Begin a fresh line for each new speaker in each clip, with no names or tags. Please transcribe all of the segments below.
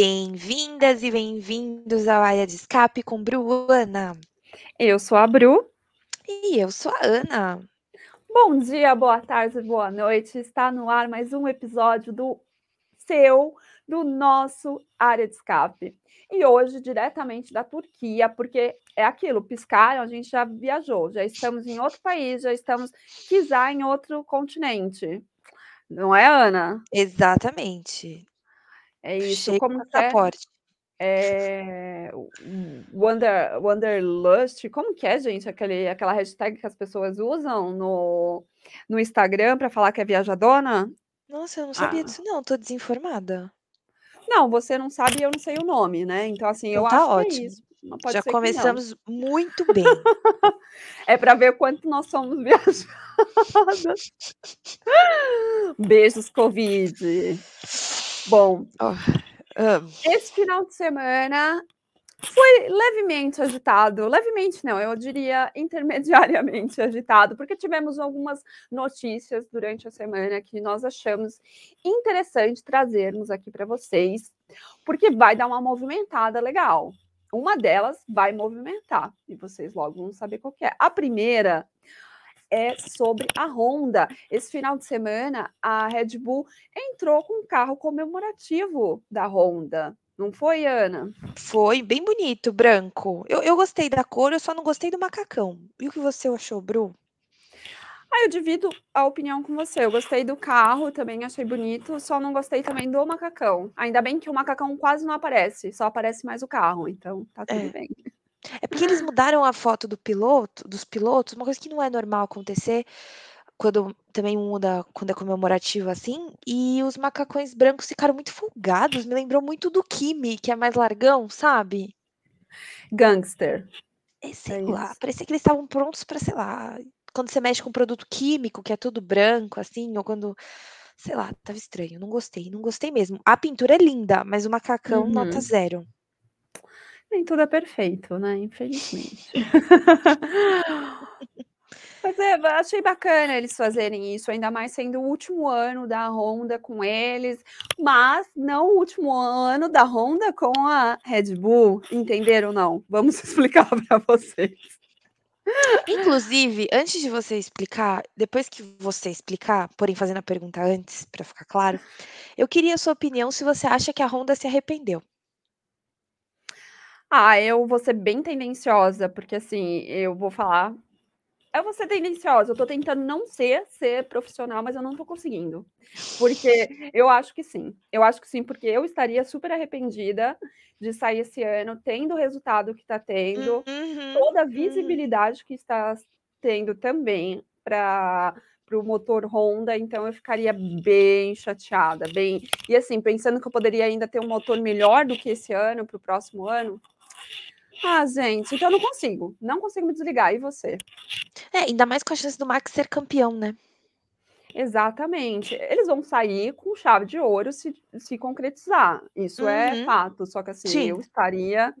Bem-vindas e bem-vindos ao Área de Escape com Bruana.
Eu sou a Bru.
E eu sou a Ana.
Bom dia, boa tarde, boa noite. Está no ar mais um episódio do seu, do nosso Área de Escape. E hoje, diretamente da Turquia, porque é aquilo, piscaram, a gente já viajou, já estamos em outro país, já estamos, quiser, em outro continente. Não é, Ana?
Exatamente.
É isso.
Chega
Como que é? É, Wonder, Wanderlust, como que é, gente? Aquele, aquela hashtag que as pessoas usam no, no Instagram para falar que é viajadona?
Nossa, eu não sabia
Ah.
disso não, tô desinformada.
Não, você não sabe e eu não sei o nome, né? Então, assim,
Então
eu
tá
acho que é
ótimo.
isso.
Já começamos muito bem.
É para ver quanto nós somos viajadas. Beijos, Covid. Bom,
ah,
esse final de semana foi levemente agitado. Levemente, não, eu diria intermediariamente agitado, porque tivemos algumas notícias durante a semana que nós achamos interessante trazermos aqui para vocês, porque vai dar uma movimentada legal. Uma delas vai movimentar, e vocês logo vão saber qual é. A primeira é sobre a Honda. Esse final de semana, a Red Bull entrou com um carro comemorativo da Honda. Não foi, Ana?
foi bem bonito, branco. Eu, eu gostei da cor, eu só não gostei do macacão. E o que você achou, Bru?
Ah, eu divido a opinião com você. Eu gostei do carro, também achei bonito, só não gostei também do macacão. Ainda bem que o macacão quase não aparece, só aparece mais o carro, então tá tudo
É.
bem.
É porque eles mudaram a foto do piloto, dos pilotos, uma coisa que não é normal acontecer quando também muda quando é comemorativo assim, e os macacões brancos ficaram muito folgados, me lembrou muito do Kimi, que é mais largão, sabe?
Gangster.
É, sei
É
lá,
isso.
parecia que eles estavam prontos para, sei lá, quando você mexe com produto químico, que é tudo branco assim, ou quando, sei lá, tava estranho, não gostei, não gostei mesmo. A pintura é linda, mas o macacão nota
Uhum.
zero.
Nem tudo é perfeito, né? Infelizmente. Mas é, achei bacana eles fazerem isso, ainda mais sendo o último ano da Honda com eles, mas não o último ano da Honda com a Red Bull, entenderam não? Vamos explicar para vocês.
Inclusive, antes de você explicar, depois que você explicar, porém fazendo a pergunta antes, para ficar claro, eu queria a sua opinião se você acha que a Honda se arrependeu.
Ah, eu vou ser bem tendenciosa, porque assim, eu vou falar. Eu vou ser tendenciosa, eu tô tentando não ser, ser profissional, mas eu não tô conseguindo. Porque eu acho que sim. Eu acho que sim, porque eu estaria super arrependida de sair esse ano, tendo o resultado que tá tendo,
Uhum,
toda a
uhum.
visibilidade que está tendo também para o motor Honda, então eu ficaria bem chateada, bem. E assim, pensando que eu poderia ainda ter um motor melhor do que esse ano, para o próximo ano. Ah, gente, então eu não consigo, não consigo me desligar. E você?
É, ainda mais com a chance do Max ser campeão, né?
Exatamente. Eles vão sair com chave de ouro se, se concretizar. Isso é
Uhum.
fato. Só que assim,
Sim.
eu estaria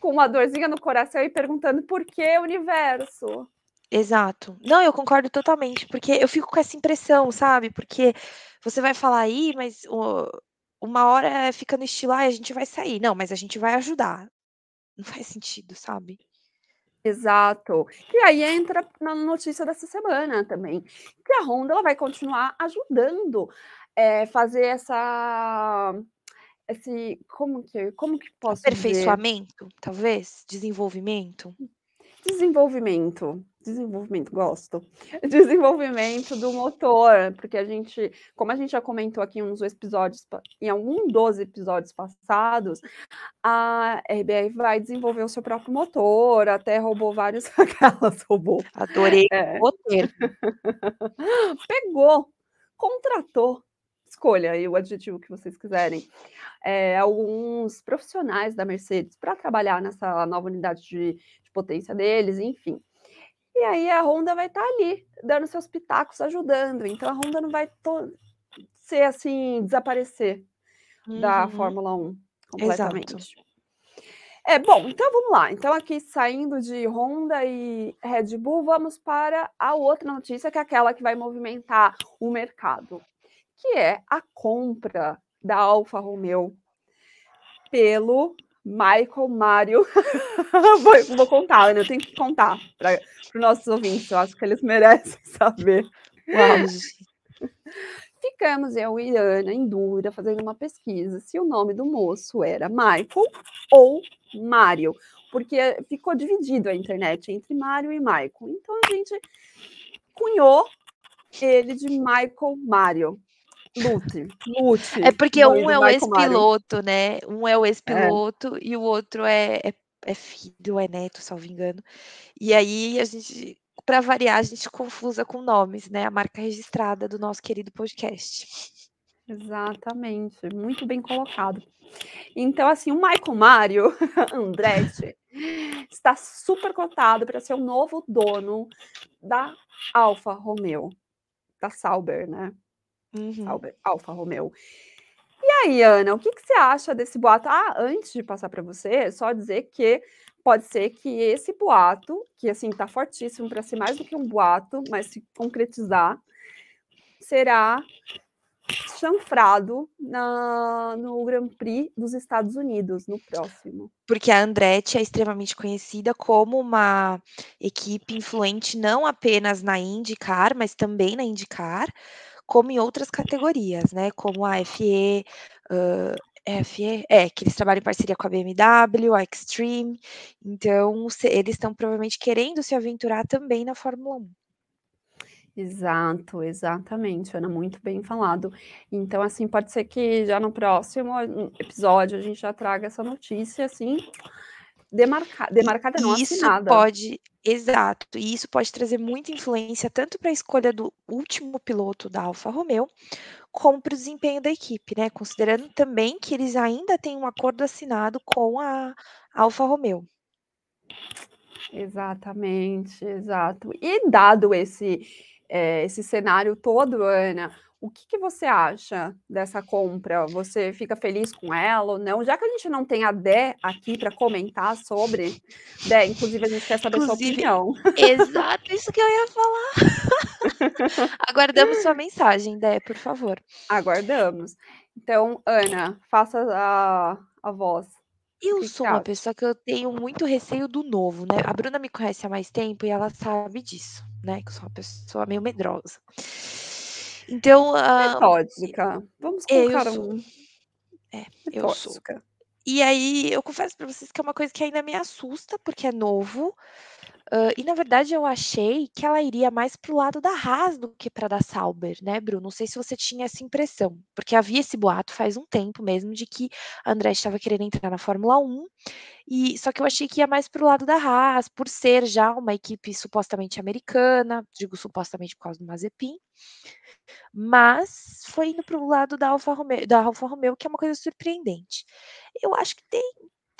com uma dorzinha no coração e perguntando por que universo?
Exato. Não, eu concordo totalmente, porque eu fico com essa impressão, sabe? Porque você vai falar aí, mas o- uma hora fica no estilo, ah, a gente vai sair. Não, mas a gente vai ajudar. Não faz sentido, sabe?
Exato. E aí entra na notícia dessa semana também, que a Honda ela vai continuar ajudando é, fazer essa esse como que como que posso dizer?
Aperfeiçoamento, talvez? Desenvolvimento?
Desenvolvimento, desenvolvimento, gosto. Desenvolvimento do motor, porque a gente, como a gente já comentou aqui em uns episódios, em algum dos episódios passados, a RBR vai desenvolver o seu próprio motor, até roubou vários aquelas roubou.
Adorei
É,
o termo.
pegou, contratou, escolha aí o adjetivo que vocês quiserem, é, alguns profissionais da Mercedes para trabalhar nessa nova unidade de, de potência deles, enfim. E aí a Honda vai estar ali, dando seus pitacos, ajudando. Então a Honda não vai to- ser assim, desaparecer da
Uhum,
Fórmula 1
Exato.
completamente. É, bom, então vamos lá. Então, aqui saindo de Honda e Red Bull, vamos para a outra notícia, que é aquela que vai movimentar o mercado, que é a compra da Alfa Romeo pelo Michael Mário. vou, vou, contar, né? eu tenho que contar para os nossos ouvintes, eu acho que eles merecem saber.
Uau,
Ficamos eu e Ana em dúvida, fazendo uma pesquisa, se o nome do moço era Michael ou Mário, porque ficou dividido a internet entre Mário e Michael. Então a gente cunhou ele de Michael Mário. Lute, lute.
É porque um é o ex-piloto, né? Um é o ex-piloto é. e o outro é, é, é filho, é neto, salvo engano. E aí a gente para variar, a gente confusa com nomes, né? A marca registrada do nosso querido podcast.
Exatamente, muito bem colocado. Então, assim, o Michael Mário Andretti está super cotado para ser o novo dono da Alfa Romeo, da Sauber, né? Uhum. Alfa Romeo. E aí, Ana, o que, que você acha desse boato? Ah, antes de passar para você, só dizer que pode ser que esse boato, que assim está fortíssimo para ser mais do que um boato, mas se concretizar, será chanfrado na, no Grand Prix dos Estados Unidos no próximo.
Porque a Andretti é extremamente conhecida como uma equipe influente não apenas na IndyCar, mas também na IndyCar, como em outras categorias, né? Como a FE, uh, FE, é, que eles trabalham em parceria com a BMW, a Extreme, então eles estão provavelmente querendo se aventurar também na Fórmula 1.
Exato, exatamente, Ana, muito bem falado. Então, assim, pode ser que já no próximo episódio a gente já traga essa notícia, assim, demarcada, demarcada não,
isso
assinada.
pode, exato, e isso pode trazer muita influência tanto para a escolha do último piloto da Alfa Romeo, como para o desempenho da equipe, né? Considerando também que eles ainda têm um acordo assinado com a Alfa Romeo.
Exatamente, exato. E dado esse, é, esse cenário todo, Ana, o que, que, você acha dessa compra? Você fica feliz com ela ou não? Já que a gente não tem a Dé aqui para comentar sobre, Dé, inclusive a gente quer saber inclusive, sua opinião.
Exato, isso que eu ia falar. Aguardamos sua mensagem, Dé, por favor.
Aguardamos. Então, Ana, faça a, a voz.
Eu sou uma pessoa que eu tenho muito receio do novo, né? A Bruna me conhece há mais tempo e ela sabe disso, né? Que eu sou uma pessoa meio medrosa. Então.
Uh, Metódica. Vamos colocar
eu
um.
É, eu sou. E aí, eu confesso para vocês que é uma coisa que ainda me assusta, porque é novo. Uh, e na verdade eu achei que ela iria mais pro lado da Haas do que para da Sauber, né, Bruno? Não sei se você tinha essa impressão, porque havia esse boato faz um tempo mesmo de que a André estava querendo entrar na Fórmula 1, e só que eu achei que ia mais pro lado da Haas, por ser já uma equipe supostamente americana, digo supostamente por causa do Mazepin. Mas foi indo para o lado da Alfa Romeo, da Alfa Romeo, que é uma coisa surpreendente. Eu acho que tem,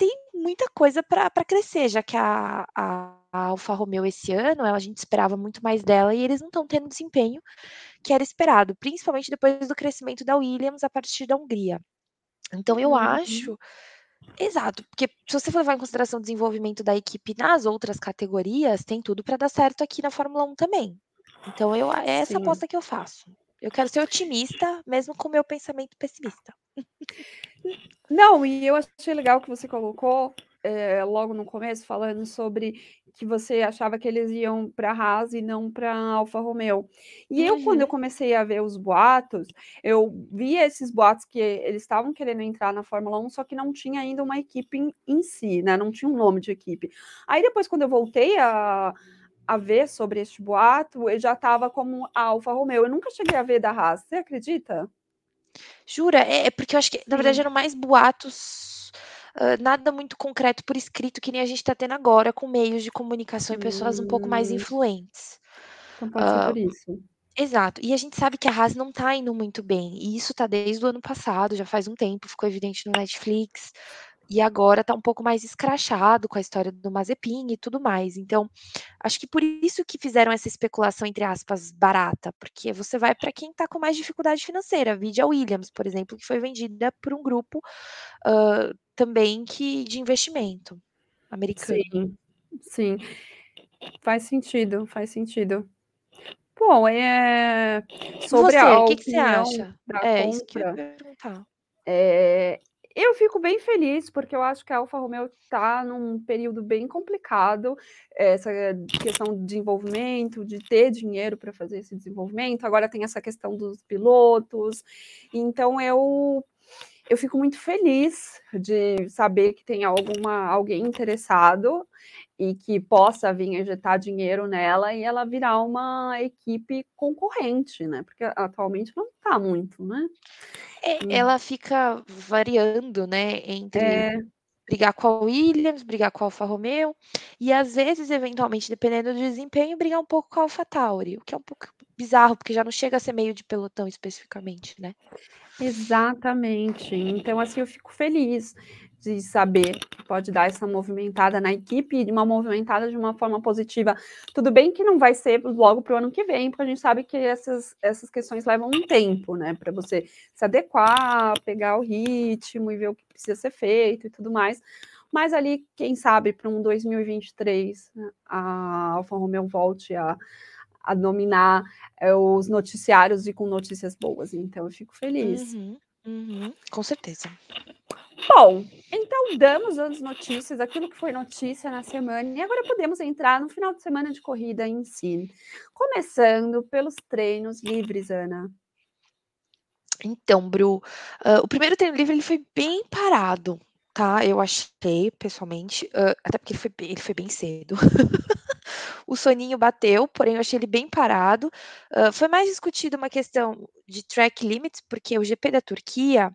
tem muita coisa para crescer, já que a, a, a Alfa Romeo esse ano, a gente esperava muito mais dela e eles não estão tendo desempenho que era esperado, principalmente depois do crescimento da Williams a partir da Hungria. Então eu uhum. acho Exato, porque se você for levar em consideração o desenvolvimento da equipe nas outras categorias, tem tudo para dar certo aqui na Fórmula 1 também. Então eu é essa Sim. aposta que eu faço. Eu quero ser otimista, mesmo com o meu pensamento pessimista.
Não, e eu achei legal que você colocou é, logo no começo, falando sobre que você achava que eles iam para a Haas e não para a Alfa Romeo. E uhum. eu, quando eu uhum. comecei a ver os boatos, eu vi esses boatos que eles estavam querendo entrar na Fórmula 1, só que não tinha ainda uma equipe em, em si, né? Não tinha um nome de equipe. Aí depois, quando eu voltei a a ver sobre este boato, eu já estava como a Alfa Romeo. Eu nunca cheguei a ver da Haas. Você acredita?
Jura? É, é porque eu acho que, na verdade, eram mais boatos, uh, nada muito concreto por escrito, que nem a gente está tendo agora, com meios de comunicação e pessoas um pouco mais hum. influentes.
Então pode ser uh, por isso.
Exato. E a gente sabe que a Haas não está indo muito bem. E isso está desde o ano passado, já faz um tempo, ficou evidente no Netflix e agora está um pouco mais escrachado com a história do Mazepin e tudo mais. Então, acho que por isso que fizeram essa especulação, entre aspas, barata, porque você vai para quem está com mais dificuldade financeira. Vide a Williams, por exemplo, que foi vendida por um grupo uh, também que de investimento americano.
Sim, sim. Faz sentido, faz sentido. Bom, é sobre
você,
a
o que, que você acha?
É, compra, isso que eu ia perguntar. É, eu fico bem feliz, porque eu acho que a Alfa Romeo está num período bem complicado, essa questão de desenvolvimento, de ter dinheiro para fazer esse desenvolvimento, agora tem essa questão dos pilotos, então eu eu fico muito feliz de saber que tem alguma alguém interessado e que possa vir injetar dinheiro nela e ela virar uma equipe concorrente, né? Porque atualmente não está muito, né?
É, hum. ela fica variando, né, entre
é.
Brigar com a Williams, brigar com a Alfa Romeo e às vezes, eventualmente, dependendo do desempenho, brigar um pouco com a Alfa Tauri, o que é um pouco bizarro, porque já não chega a ser meio de pelotão especificamente, né?
Exatamente. Então, assim, eu fico feliz de saber que pode dar essa movimentada na equipe, uma movimentada de uma forma positiva. Tudo bem que não vai ser logo para o ano que vem, porque a gente sabe que essas, essas questões levam um tempo, né? Para você se adequar, pegar o ritmo e ver o que precisa ser feito e tudo mais. Mas ali, quem sabe, para um 2023, a Alfa Romeo volte a, a dominar é, os noticiários e com notícias boas. Então, eu fico feliz.
Uhum, uhum, com certeza.
Bom, então damos as notícias, aquilo que foi notícia na semana, e agora podemos entrar no final de semana de corrida em si. Começando pelos treinos livres, Ana.
Então, Bru, uh, o primeiro treino livre ele foi bem parado, tá? Eu achei, pessoalmente, uh, até porque ele foi, bem, ele foi bem cedo. o soninho bateu, porém eu achei ele bem parado. Uh, foi mais discutido uma questão de track limits, porque o GP da Turquia,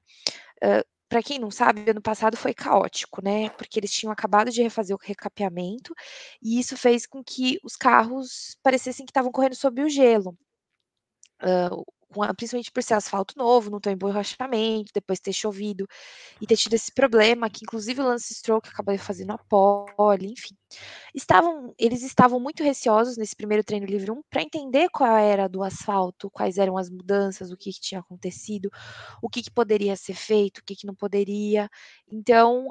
uh, para quem não sabe, ano passado foi caótico, né? Porque eles tinham acabado de refazer o recapeamento e isso fez com que os carros parecessem que estavam correndo sob o gelo. Principalmente por ser asfalto novo, não ter emborrachamento, depois ter chovido e ter tido esse problema, que inclusive o Lance Stroke acabou fazendo a pole, enfim. Estavam, eles estavam muito receosos nesse primeiro treino livre 1 para entender qual era do asfalto, quais eram as mudanças, o que, que tinha acontecido, o que, que, poderia ser feito, o que, que não poderia. Então,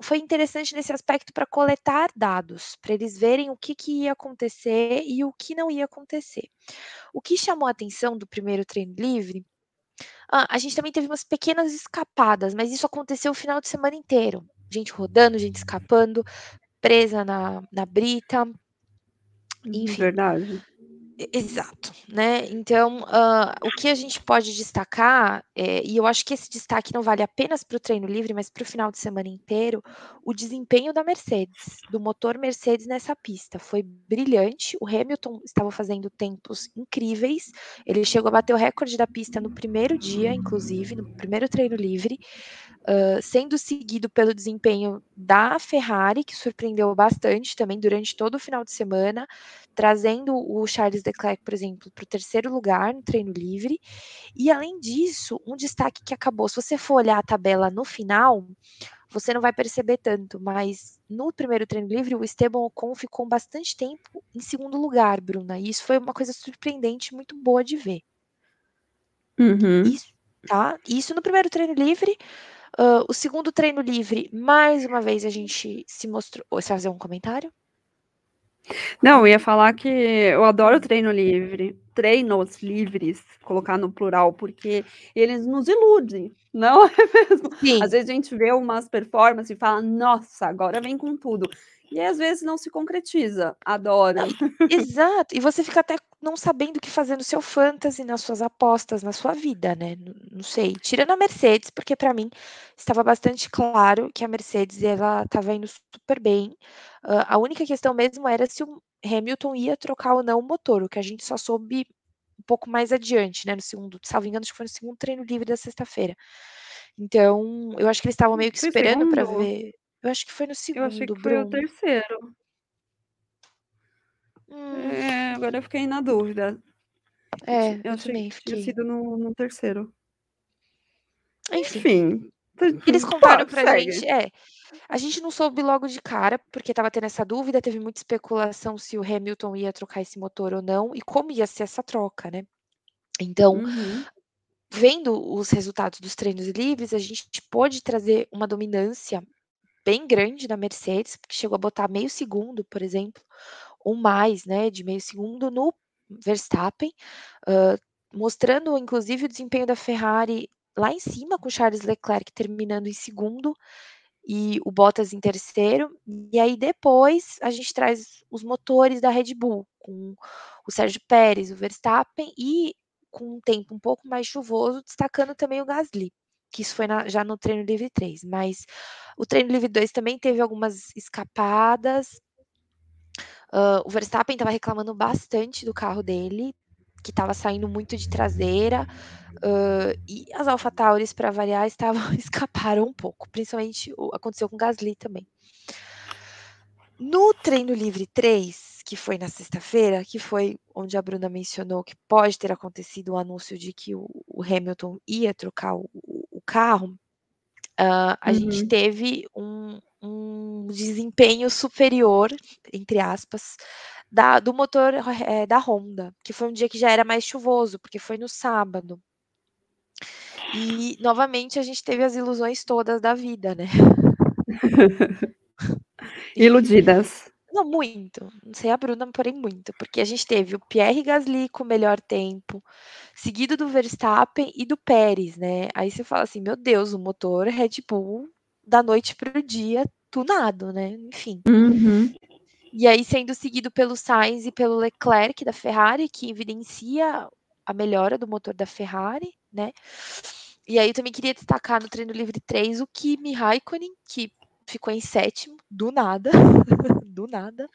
foi interessante nesse aspecto para coletar dados, para eles verem o que, que ia acontecer e o que não ia acontecer. O que chamou a atenção do primeiro treino livre, ah, a gente também teve umas pequenas escapadas, mas isso aconteceu o final de semana inteiro. Gente rodando, gente escapando, presa na, na brita. Enfim.
Verdade.
Exato, né? Então, uh, o que a gente pode destacar, é, e eu acho que esse destaque não vale apenas para o treino livre, mas para o final de semana inteiro, o desempenho da Mercedes, do motor Mercedes nessa pista. Foi brilhante. O Hamilton estava fazendo tempos incríveis. Ele chegou a bater o recorde da pista no primeiro dia, inclusive, no primeiro treino livre uh, sendo seguido pelo desempenho da Ferrari, que surpreendeu bastante também durante todo o final de semana, trazendo o Charles Leclerc, por exemplo, para o terceiro lugar no treino livre. E além disso, um destaque que acabou, se você for olhar a tabela no final, você não vai perceber tanto, mas no primeiro treino livre, o Esteban Ocon ficou bastante tempo em segundo lugar, Bruna, e isso foi uma coisa surpreendente, muito boa de ver.
Uhum.
Isso, tá? Isso no primeiro treino livre. Uh, o segundo treino livre, mais uma vez a gente se mostrou. Você vai fazer um comentário?
Não, eu ia falar que eu adoro treino livre, treinos livres, colocar no plural, porque eles nos iludem, não é mesmo?
Sim.
Às vezes a gente vê umas performances e fala, nossa, agora vem com tudo. E às vezes não se concretiza. Adoro.
Exato. E você fica até não sabendo o que fazer no seu fantasy, nas suas apostas, na sua vida, né? Não, sei. Tirando a Mercedes, porque para mim estava bastante claro que a Mercedes ela estava indo super bem. Uh, a única questão mesmo era se o Hamilton ia trocar ou não o motor, o que a gente só soube um pouco mais adiante, né? No segundo, salvo engano, acho que foi no segundo treino livre da sexta-feira. Então, eu acho que eles estavam meio que esperando para ver. Eu acho que foi no segundo,
Eu achei que
foi
o terceiro.
Hum.
É, agora eu fiquei na dúvida.
É,
eu,
eu
achei
também
que tinha
fiquei.
sido no, no terceiro.
Enfim.
Enfim.
Eles contaram pra
segue.
gente, é. A gente não soube logo de cara, porque estava tendo essa dúvida, teve muita especulação se o Hamilton ia trocar esse motor ou não, e como ia ser essa troca, né? Então,
Uhum.
vendo os resultados dos treinos livres, a gente pôde trazer uma dominância bem grande da Mercedes, que chegou a botar meio segundo, por exemplo, ou mais, né, de meio segundo no Verstappen, uh, mostrando inclusive o desempenho da Ferrari lá em cima, com Charles Leclerc terminando em segundo e o Bottas em terceiro. E aí depois a gente traz os motores da Red Bull, com o Sérgio Pérez, o Verstappen e com um tempo um pouco mais chuvoso, destacando também o Gasly, que isso foi na, já no treino livre 3. Mas o treino livre 2 também teve algumas escapadas. Uh, o Verstappen estava reclamando bastante do carro dele, que estava saindo muito de traseira. Uh, e as AlphaTauris, para variar, estavam escaparam um pouco. Principalmente aconteceu com o Gasly também. No treino livre 3, que foi na sexta-feira, que foi onde a Bruna mencionou que pode ter acontecido o anúncio de que o, o Hamilton ia trocar o, o carro, uh, a uhum. gente teve um, um, desempenho superior, entre aspas, da, do motor é, da Honda, que foi um dia que já era mais chuvoso, porque foi no sábado. E novamente a gente teve as ilusões todas da vida, né?
Iludidas.
Não, muito. Não sei a Bruna, porém muito. Porque a gente teve o Pierre Gasly com o melhor tempo, seguido do Verstappen e do Pérez, né? Aí você fala assim, meu Deus, o motor Red Bull da noite para o dia, tunado, né? Enfim.
Uhum.
E aí sendo seguido pelo Sainz e pelo Leclerc da Ferrari, que evidencia a melhora do motor da Ferrari, né? E aí eu também queria destacar no treino livre 3 o Kimi Raikkonen, que ficou em sétimo, do nada, do nada.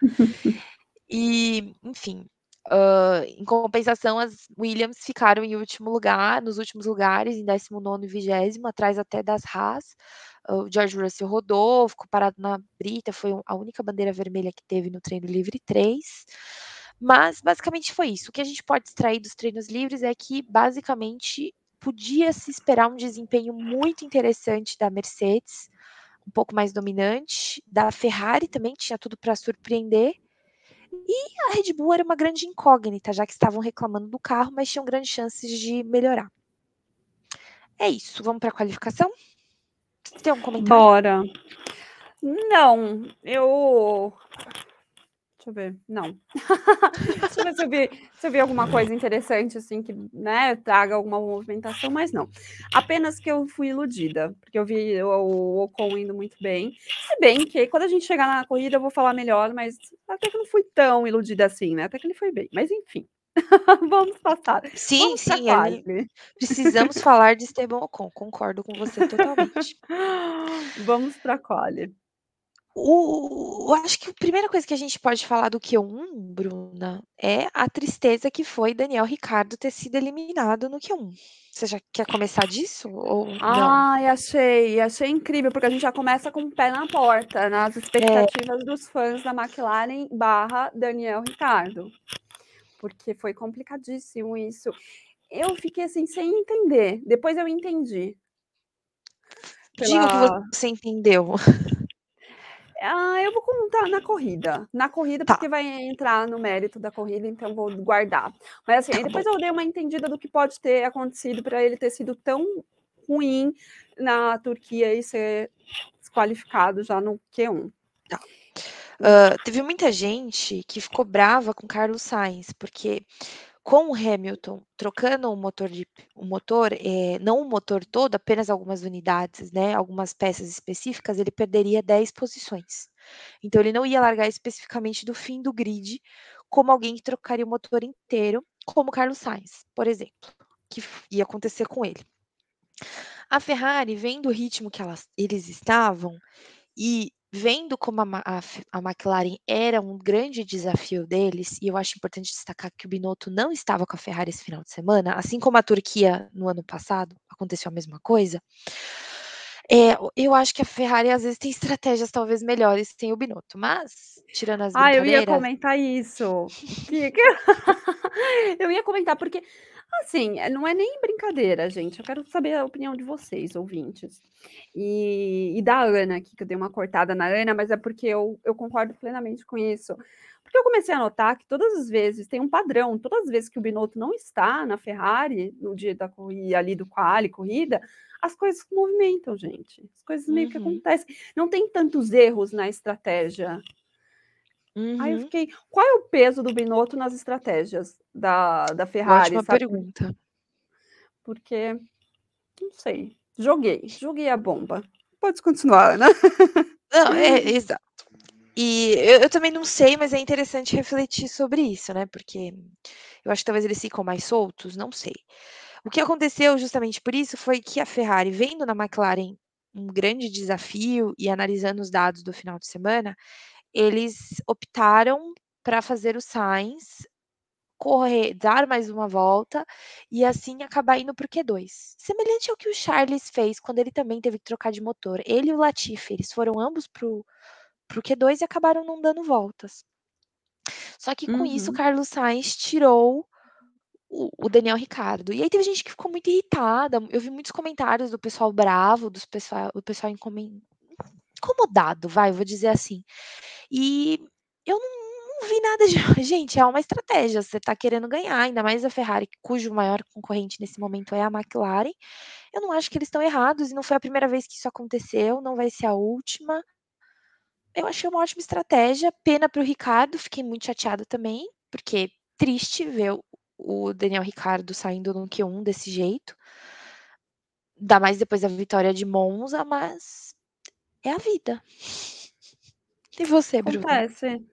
E, enfim, uh, em compensação, as Williams ficaram em último lugar, nos últimos lugares, em 19 e 20, atrás até das Haas. O George Russell rodou, ficou parado na brita, foi a única bandeira vermelha que teve no treino livre 3. Mas basicamente foi isso. O que a gente pode extrair dos treinos livres é que basicamente podia se esperar um desempenho muito interessante da Mercedes, um pouco mais dominante, da Ferrari também tinha tudo para surpreender. E a Red Bull era uma grande incógnita, já que estavam reclamando do carro, mas tinham grandes chances de melhorar. É isso, vamos para a qualificação? Tem algum comentário?
Bora. Não, eu Deixa eu ver. Não. Deixa eu ver se eu, vi, se eu vi alguma coisa interessante, assim, que né, traga alguma movimentação, mas não. Apenas que eu fui iludida, porque eu vi o, o Ocon indo muito bem. Se bem que quando a gente chegar na corrida eu vou falar melhor, mas até que não fui tão iludida assim, né? Até que ele foi bem. Mas enfim. Vamos passar.
Sim,
Vamos
sim. Ali, precisamos falar de Esteban Ocon. Concordo com você totalmente.
Vamos para a quali.
O, eu acho que a primeira coisa que a gente pode falar do Q1, Bruna, é a tristeza que foi Daniel Ricardo ter sido eliminado no Q1. Você já quer começar disso? Ou
Ai, achei, achei incrível, porque a gente já começa com o pé na porta, nas é. expectativas é. dos fãs da McLaren barra Daniel Ricardo. Porque foi complicadíssimo isso. Eu fiquei assim, sem entender. Depois eu entendi.
Pela... Diga o que você entendeu.
Ah, eu vou contar na corrida. Na corrida, tá. porque vai entrar no mérito da corrida, então vou guardar. Mas assim, tá depois bom. eu dei uma entendida do que pode ter acontecido para ele ter sido tão ruim na Turquia e ser desqualificado já no Q1.
Tá. Uh, teve muita gente que ficou brava com Carlos Sainz, porque com o Hamilton trocando o motor, de, o motor é, não o motor todo, apenas algumas unidades, né, algumas peças específicas, ele perderia 10 posições. Então ele não ia largar especificamente do fim do grid como alguém que trocaria o motor inteiro, como Carlos Sainz, por exemplo, que ia acontecer com ele. A Ferrari, vendo o ritmo que elas, eles estavam e vendo como a, a, a, McLaren era um grande desafio deles, e eu acho importante destacar que o Binotto não estava com a Ferrari esse final de semana, assim como a Turquia no ano passado, aconteceu a mesma coisa. É, eu acho que a Ferrari às vezes tem estratégias talvez melhores sem o Binotto, mas tirando as
Ah, eu ia comentar isso. eu ia comentar porque Assim, eh, não é nem brincadeira, gente. Eu quero saber a opinião de vocês, ouvintes. E, e da Ana aqui, que eu dei uma cortada na Ana, mas é porque eu, eu concordo plenamente com isso. Porque eu comecei a notar que todas as vezes tem um padrão, todas as vezes que o Binotto não está na Ferrari, no dia da corrida, ali do quali, corrida, as coisas movimentam, gente. As coisas meio que uhum. acontecem. Não tem tantos erros na estratégia. Aí eu uhum. fiquei, qual é o peso do Binotto nas estratégias da, da Ferrari?
Ótima
sabe?
pergunta.
Porque Não sei. Joguei, joguei a bomba. Pode continuar, né?
Não, é, exato. E eu, eu, também não sei, mas é interessante refletir sobre isso, né? Porque eu acho que talvez eles ficam mais soltos, não sei. O que aconteceu justamente por isso foi que a Ferrari, vendo na McLaren um grande desafio e analisando os dados do final de semana, eles optaram para fazer o Sainz correr, dar mais uma volta e assim acabar indo para o Q2. Semelhante ao que o Charles fez quando ele também teve que trocar de motor. Ele e o Latifi, eles foram ambos para o Q2 e acabaram não dando voltas. Só que com uhum. isso, Carlos Sainz tirou o, o, Daniel Ricardo. E aí teve gente que ficou muito irritada. Eu vi muitos comentários do pessoal bravo, do pessoal, do pessoal incomodado, vai, vou dizer assim. E eu não não vi nada de. Gente, é uma estratégia. Você está querendo ganhar, ainda mais a Ferrari, cujo maior concorrente nesse momento é a McLaren. Eu não acho que eles estão errados e não foi a primeira vez que isso aconteceu, não vai ser a última. Eu achei uma ótima estratégia. Pena para o Ricardo, fiquei muito chateada também, porque triste ver o Daniel Ricardo saindo no Q1 desse jeito. Ainda mais depois da vitória de Monza, mas é a vida. E você, Bruno?
Acontece.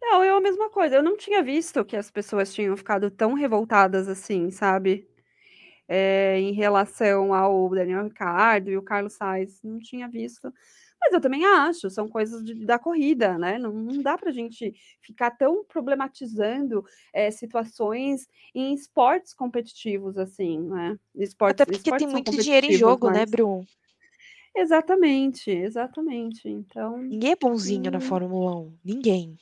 Não, eu a mesma coisa. Eu não tinha visto que as pessoas tinham ficado tão revoltadas assim, sabe? É, em relação ao Daniel Ricardo e o Carlos Sainz, não tinha visto. Mas eu também acho, são coisas de, da corrida, né? Não, não dá para a gente ficar tão problematizando é, situações em esportes competitivos assim, né?
Esportes, Até porque esportes tem muito dinheiro em jogo, né, mas... né, Bru?
Exatamente, exatamente. Então.
Ninguém é bonzinho hum... na Fórmula 1. Ninguém.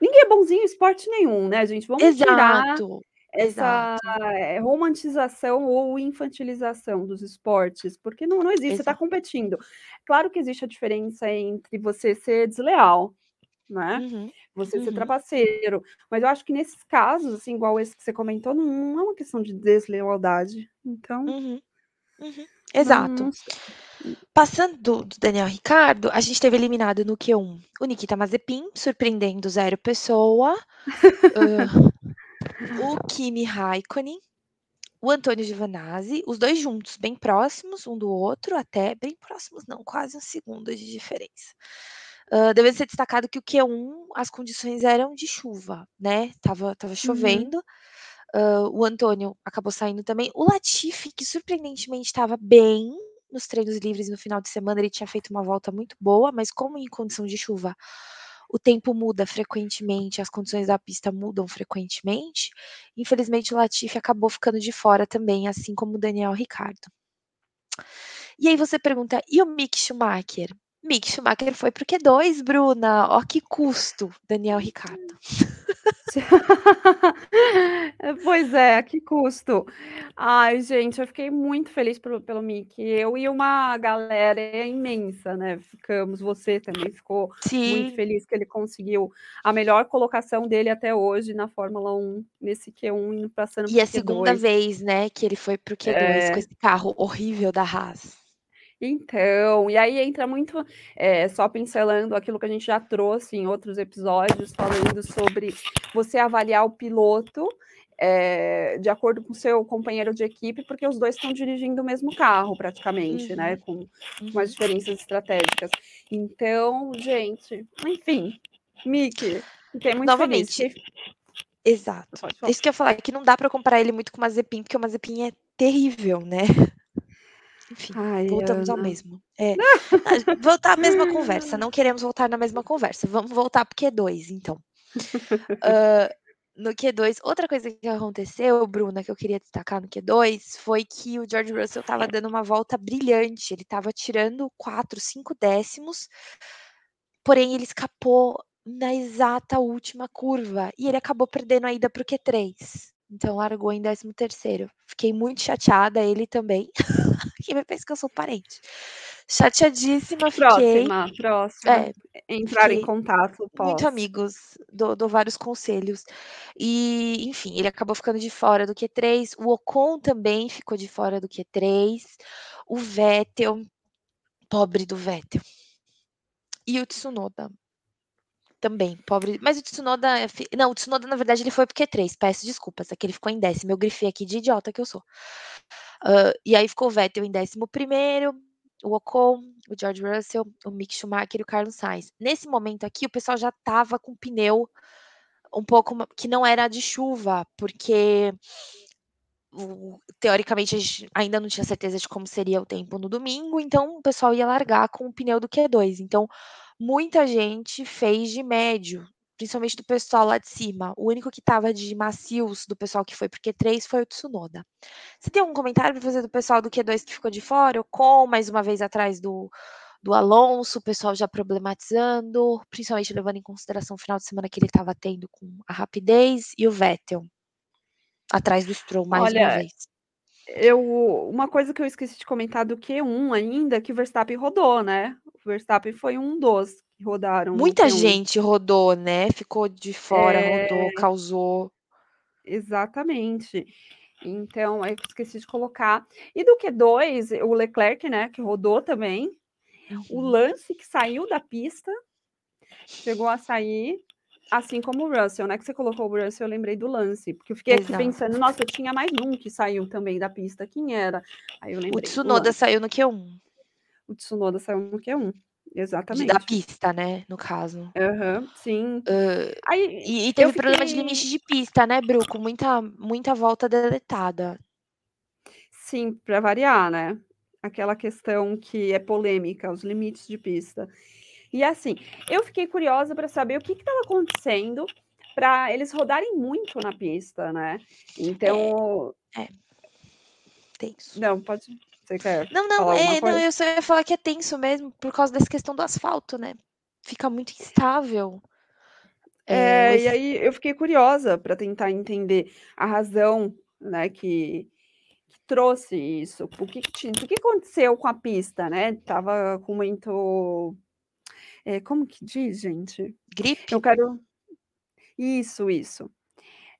Ninguém é bonzinho em esporte nenhum, né, gente? Vamos
exato,
tirar essa exato. Eh, romantização ou infantilização dos esportes, porque não, não existe, exato. você está competindo. Claro que existe a diferença entre você ser desleal, né? Uhum, você uhum. ser trapaceiro. Mas eu acho que nesses casos, assim, igual esse que você comentou, não, não é uma questão de deslealdade. Então.
Uhum, uhum. Exato. Não, não Passando do, Daniel Ricardo, a gente teve eliminado no Q1 o Nikita Mazepin, surpreendendo zero pessoa, uh, o Kimi Raikkonen, o Antônio Giovanazzi, os dois juntos, bem próximos um do outro, até bem próximos, não, quase um segundo de diferença. Uh, deve ser destacado que o Q1 as condições eram de chuva, né? Tava, tava uhum. chovendo. Uhum. Uh, o Antônio acabou saindo também. O Latifi, que surpreendentemente estava bem nos treinos livres no final de semana, ele tinha feito uma volta muito boa, mas como em condição de chuva o tempo muda frequentemente, as condições da pista mudam frequentemente, infelizmente o Latifi acabou ficando de fora também, assim como o Daniel Ricardo. E aí você pergunta, e o Mick Schumacher? Mick Schumacher foi pro Q2, Bruna. Ó que custo, Daniel Ricardo.
pois é, que custo. Ai, gente, eu fiquei muito feliz pelo, pelo Mick. Eu e uma galera imensa, né? Ficamos, você também ficou Sim. muito feliz que ele conseguiu a melhor colocação dele até hoje na Fórmula 1, nesse Q1, passando
E a segunda vez, né, que ele foi pro Q2 é... com esse carro horrível da Haas.
Então, e aí entra muito, é, só pincelando aquilo que a gente já trouxe em outros episódios, falando sobre você avaliar o piloto é, de acordo com o seu companheiro de equipe, porque os dois estão dirigindo o mesmo carro, praticamente, né, uhum. né? Com, com as diferenças estratégicas. Então, gente, enfim, Mickey, fiquei muito Novamente. feliz.
Exato. Isso que eu ia falar, é que não dá para comparar ele muito com o Mazepin, porque o Mazepin é terrível, né? Enfim, Ai, voltamos ao mesmo. É, voltar à mesma conversa. Não queremos voltar na mesma conversa. Vamos voltar para o Q2, então. Uh, no Q2, outra coisa que aconteceu, Bruna, que eu queria destacar no Q2, foi que o George Russell estava dando uma volta brilhante. Ele estava tirando 4, 5 décimos, porém ele escapou na exata última curva e ele acabou perdendo a ida para o Q3. Então largou em 13 terceiro. Fiquei muito chateada, ele também. que me pensa que eu sou parente. Chateadíssima, fiquei.
Próxima, próxima. É, Entrar em contato,
pós. Muito amigos, dou, dou vários conselhos. E, enfim, ele acabou ficando de fora do Q3. O Ocon também ficou de fora do Q3. O Vettel, pobre do Vettel. E o Tsunoda Também, pobre. Mas o Tsunoda. É não, o Tsunoda, na verdade, ele foi porque Q3. Peço desculpas, é que ele ficou em décimo. Eu grifei aqui de idiota que eu sou. Uh, e aí ficou o Vettel em décimo primeiro, o Ocon, o George Russell, o Mick Schumacher e o Carlos Sainz. Nesse momento aqui, o pessoal já tava com pneu um pouco que não era de chuva, porque teoricamente ainda não tinha certeza de como seria o tempo no domingo, então o pessoal ia largar com o pneu do Q2. Então, muita gente fez de médio, principalmente do pessoal lá de cima. O único que estava de macios do pessoal que foi pro Q3 foi o Tsunoda. Você tem algum comentário para fazer do pessoal do Q2 que ficou de fora? Ou com mais uma vez atrás do, do Alonso, o pessoal já problematizando, principalmente levando em consideração o final de semana que ele estava tendo com a rapidez e o Vettel atrás do Stroll mais
Olha,
uma vez.
Eu, uma coisa que eu esqueci de comentar do Q1 ainda, que o Verstappen rodou, né? O Verstappen foi um dos que rodaram.
Muita gente rodou, né? Ficou de fora, é... rodou, causou.
Exatamente. Então, eu esqueci de colocar. E do Q2, o Leclerc, né, que rodou também. Uhum. O Lance que saiu da pista, chegou a sair, Assim como o Russell, né? Que você colocou o Russell, eu lembrei do lance, porque eu fiquei Exato. aqui pensando, nossa, eu tinha mais um que saiu também da pista, quem era?
Aí eu lembrei. O Tsunoda saiu no Q1.
O Tsunoda saiu no Q1. Exatamente.
Da pista, né? No caso.
Uhum, sim.
Uh, Aí, e, e, teve fiquei... problema de limite de pista, né, Bru? Com muita, muita volta deletada.
Sim, para variar, né? Aquela questão que é polêmica, os limites de pista. E assim, eu fiquei curiosa para saber o que estava acontecendo para eles rodarem muito na pista, né? Então.
É. é. Tenso.
Não, pode. Você quer?
Não, não, é, não, eu só ia falar que é tenso mesmo, por causa dessa questão do asfalto, né? Fica muito instável.
É, é e aí eu fiquei curiosa para tentar entender a razão, né, que, que trouxe isso. O que, que, o que aconteceu com a pista, né? Tava com muito é, como que diz, gente?
Gripe?
Eu quero. Isso, isso.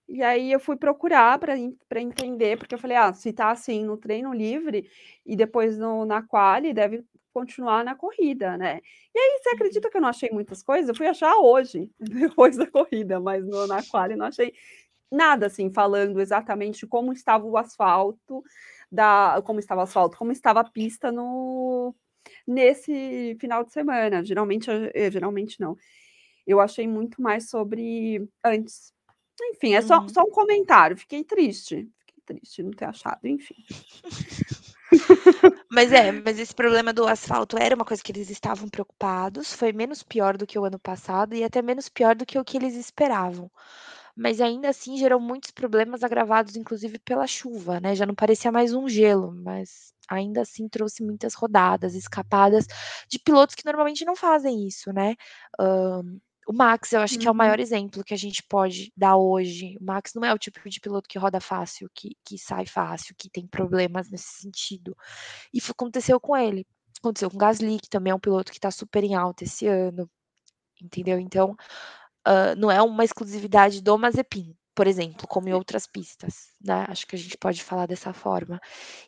E aí eu fui procurar para entender, porque eu falei, ah, se tá assim no treino livre e depois no, na quali, deve continuar na corrida, né? E aí, você uhum. acredita que eu não achei muitas coisas? Eu fui achar hoje, depois da corrida, mas no, na quali não achei nada assim, falando exatamente como estava o asfalto, da, como estava o asfalto, como estava a pista no, nesse final de semana. Geralmente, eh, geralmente não. Eu achei muito mais sobre antes. Enfim, é só, uhum. só um comentário. Fiquei triste. Fiquei triste não ter achado, enfim.
mas é, mas esse problema do asfalto era uma coisa que eles estavam preocupados, foi menos pior do que o ano passado e até menos pior do que o que eles esperavam. Mas ainda assim gerou muitos problemas agravados, inclusive pela chuva, né? Já não parecia mais um gelo, mas ainda assim trouxe muitas rodadas, escapadas de pilotos que normalmente não fazem isso, né? Uh, o Max, eu acho uhum. que é o uhum. maior exemplo que a gente pode dar hoje. O Max não é o tipo de piloto que roda fácil, que, que sai fácil, que tem problemas nesse sentido. E foi, aconteceu com ele. Aconteceu com o Gasly, que também é um piloto que está super em alta esse ano. Entendeu? Então, uh, não é uma exclusividade do Mazepin por exemplo, como em outras pistas, né? Acho que a gente pode falar dessa forma.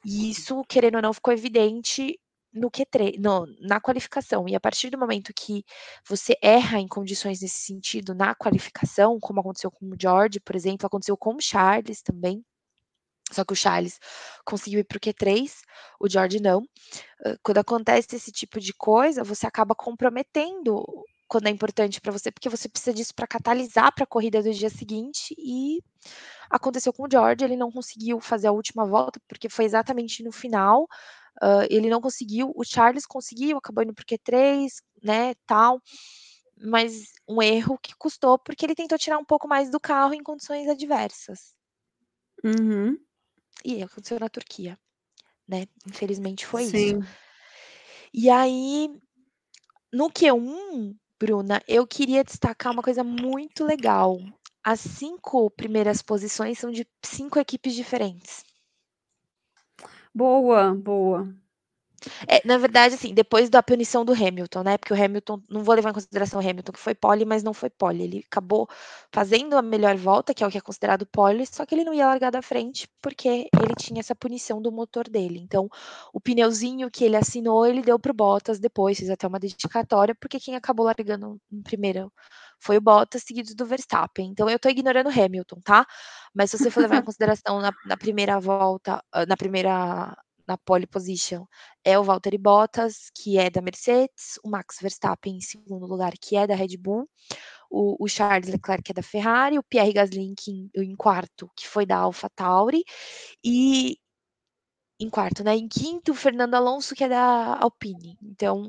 E isso, querendo ou não, ficou evidente no Q3, no, na qualificação. E a partir do momento que você erra em condições nesse sentido na qualificação, como aconteceu com o George, por exemplo, aconteceu com o Charles também. Só que o Charles conseguiu ir para o Q3, o George não. Quando acontece esse tipo de coisa, você acaba comprometendo quando é importante para você, porque você precisa disso para catalisar para a corrida do dia seguinte. E aconteceu com o George, ele não conseguiu fazer a última volta, porque foi exatamente no final. Uh, ele não conseguiu, o Charles conseguiu, acabou indo o Q3, né, tal. Mas um erro que custou, porque ele tentou tirar um pouco mais do carro em condições adversas.
Uhum.
E aconteceu na Turquia, né? Infelizmente foi
Sim.
isso. E aí, no Q1, Bruna, eu queria destacar uma coisa muito legal. As cinco primeiras posições são de cinco equipes diferentes.
Boa, boa.
É, na verdade, assim, depois da punição do Hamilton, né? Porque o Hamilton, não vou levar em consideração o Hamilton, que foi pole, mas não foi pole. Ele acabou fazendo a melhor volta, que é o que é considerado pole, só que ele não ia largar da frente, porque ele tinha essa punição do motor dele. Então, o pneuzinho que ele assinou, ele deu pro Bottas depois, fez até uma dedicatória, porque quem acabou largando em primeiro foi o Bottas seguido do Verstappen. Então eu estou ignorando o Hamilton, tá? Mas se você for levar em consideração na, na primeira volta, ah, na primeira na pole position é o Valtteri Bottas, que é da Mercedes, o Max Verstappen em segundo lugar, que é da Red Bull, o, o Charles Leclerc, que é da Ferrari, o Pierre Gasly em, em quarto, que foi da AlphaTauri, e em quarto, né? Em quinto, o Fernando Alonso, que é da Alpine. Então,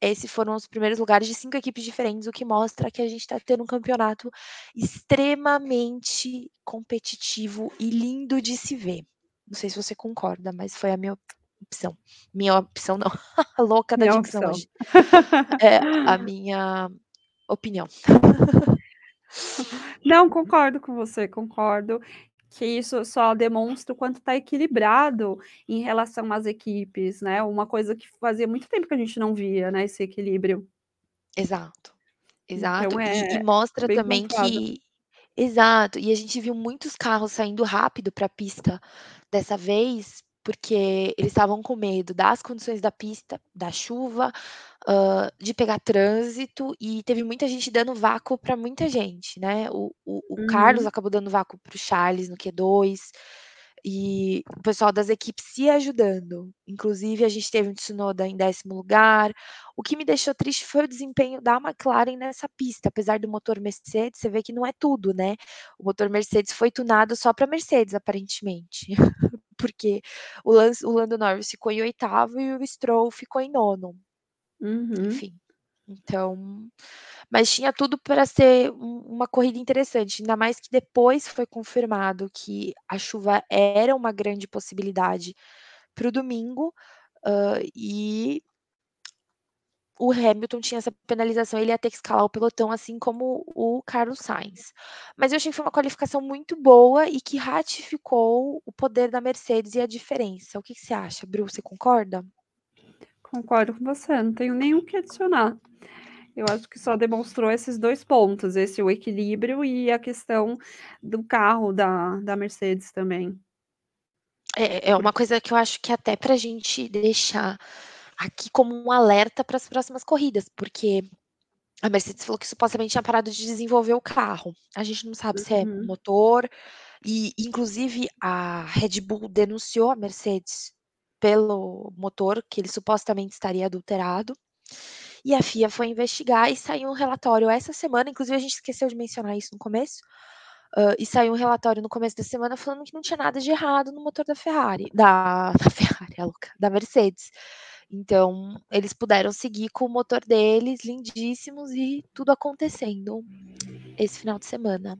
esses foram os primeiros lugares de cinco equipes diferentes, o que mostra que a gente está tendo um campeonato extremamente competitivo e lindo de se ver. Não sei se você concorda, mas foi a minha opção. Minha opção não, louca da minha dicção opção. hoje. É a minha opinião.
Não, concordo com você, concordo que isso só demonstra o quanto está equilibrado em relação às equipes, né? Uma coisa que fazia muito tempo que a gente não via, né? Esse equilíbrio.
Exato, exato. Então, é, e, e, mostra também que. Exato, e a gente viu muitos carros saindo rápido para a pista dessa vez, porque eles estavam com medo das condições da pista, da chuva, uh, de pegar trânsito, e teve muita gente dando vácuo para muita gente, né? O, o, o uhum. Carlos acabou dando vácuo para o Charles no Q2, e o pessoal das equipes se ajudando. Inclusive, a gente teve um Tsunoda em décimo lugar. O que me deixou triste foi o desempenho da McLaren nessa pista. Apesar do motor Mercedes, você vê que não é tudo, né? O motor Mercedes foi tunado só para Mercedes, aparentemente. Porque o, Lance, o Lando Norris ficou em oitavo e o Stroll ficou em nono.
Uhum.
Enfim. Então, mas tinha tudo para ser uma corrida interessante, ainda mais que depois foi confirmado que a chuva era uma grande possibilidade para o domingo, e o Hamilton tinha essa penalização, ele ia ter que escalar o pelotão, assim como o Carlos Sainz. Mas eu achei que foi uma qualificação muito boa e que ratificou o poder da Mercedes e a diferença. O que que você acha, Bru, você concorda?
Concordo com você, não tenho o que adicionar. Eu acho que só demonstrou esses dois pontos, esse o equilíbrio e a questão do carro da, da Mercedes também.
É, é uma coisa que eu acho que até para a gente deixar aqui como um alerta para as próximas corridas, porque a Mercedes falou que supostamente tinha parado de desenvolver o carro. A gente não sabe se é
Uhum.
motor, e inclusive a Red Bull denunciou a Mercedes pelo motor, que ele supostamente estaria adulterado. E a FIA foi investigar e saiu um relatório essa semana, inclusive a gente esqueceu de mencionar isso no começo, uh, e saiu um relatório no começo da semana falando que não tinha nada de errado no motor da Ferrari, da, da Ferrari, é louca, da Mercedes. Então, eles puderam seguir com o motor deles, lindíssimos, e tudo acontecendo esse final de semana.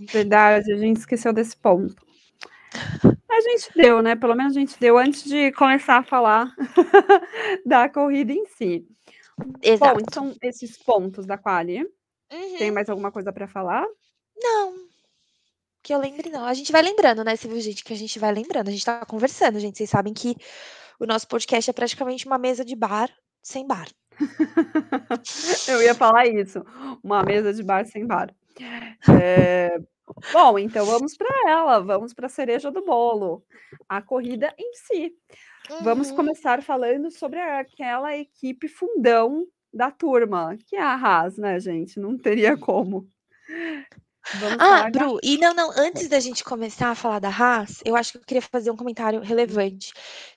Verdade, a gente esqueceu desse ponto. A gente deu, né? Pelo menos a gente deu antes de começar a falar da corrida em si.
Exato. Bom,
então esses pontos da quali. Uhum. Tem mais alguma coisa para falar?
Não. Que eu lembre, não. A gente vai lembrando, né? Você viu, gente, que a gente vai lembrando. A gente tá conversando, gente. Vocês sabem que o nosso podcast é praticamente uma mesa de bar sem bar.
eu ia falar isso. Uma mesa de bar sem bar. É, Bom, então vamos para ela, vamos para a cereja do bolo, a corrida em si. Uhum. Vamos começar falando sobre aquela equipe fundão da turma, que é a Haas, né, gente? Não teria como.
Vamos ah, Bru, e não, não, antes da gente começar a falar da Haas, eu acho que eu queria fazer um comentário relevante,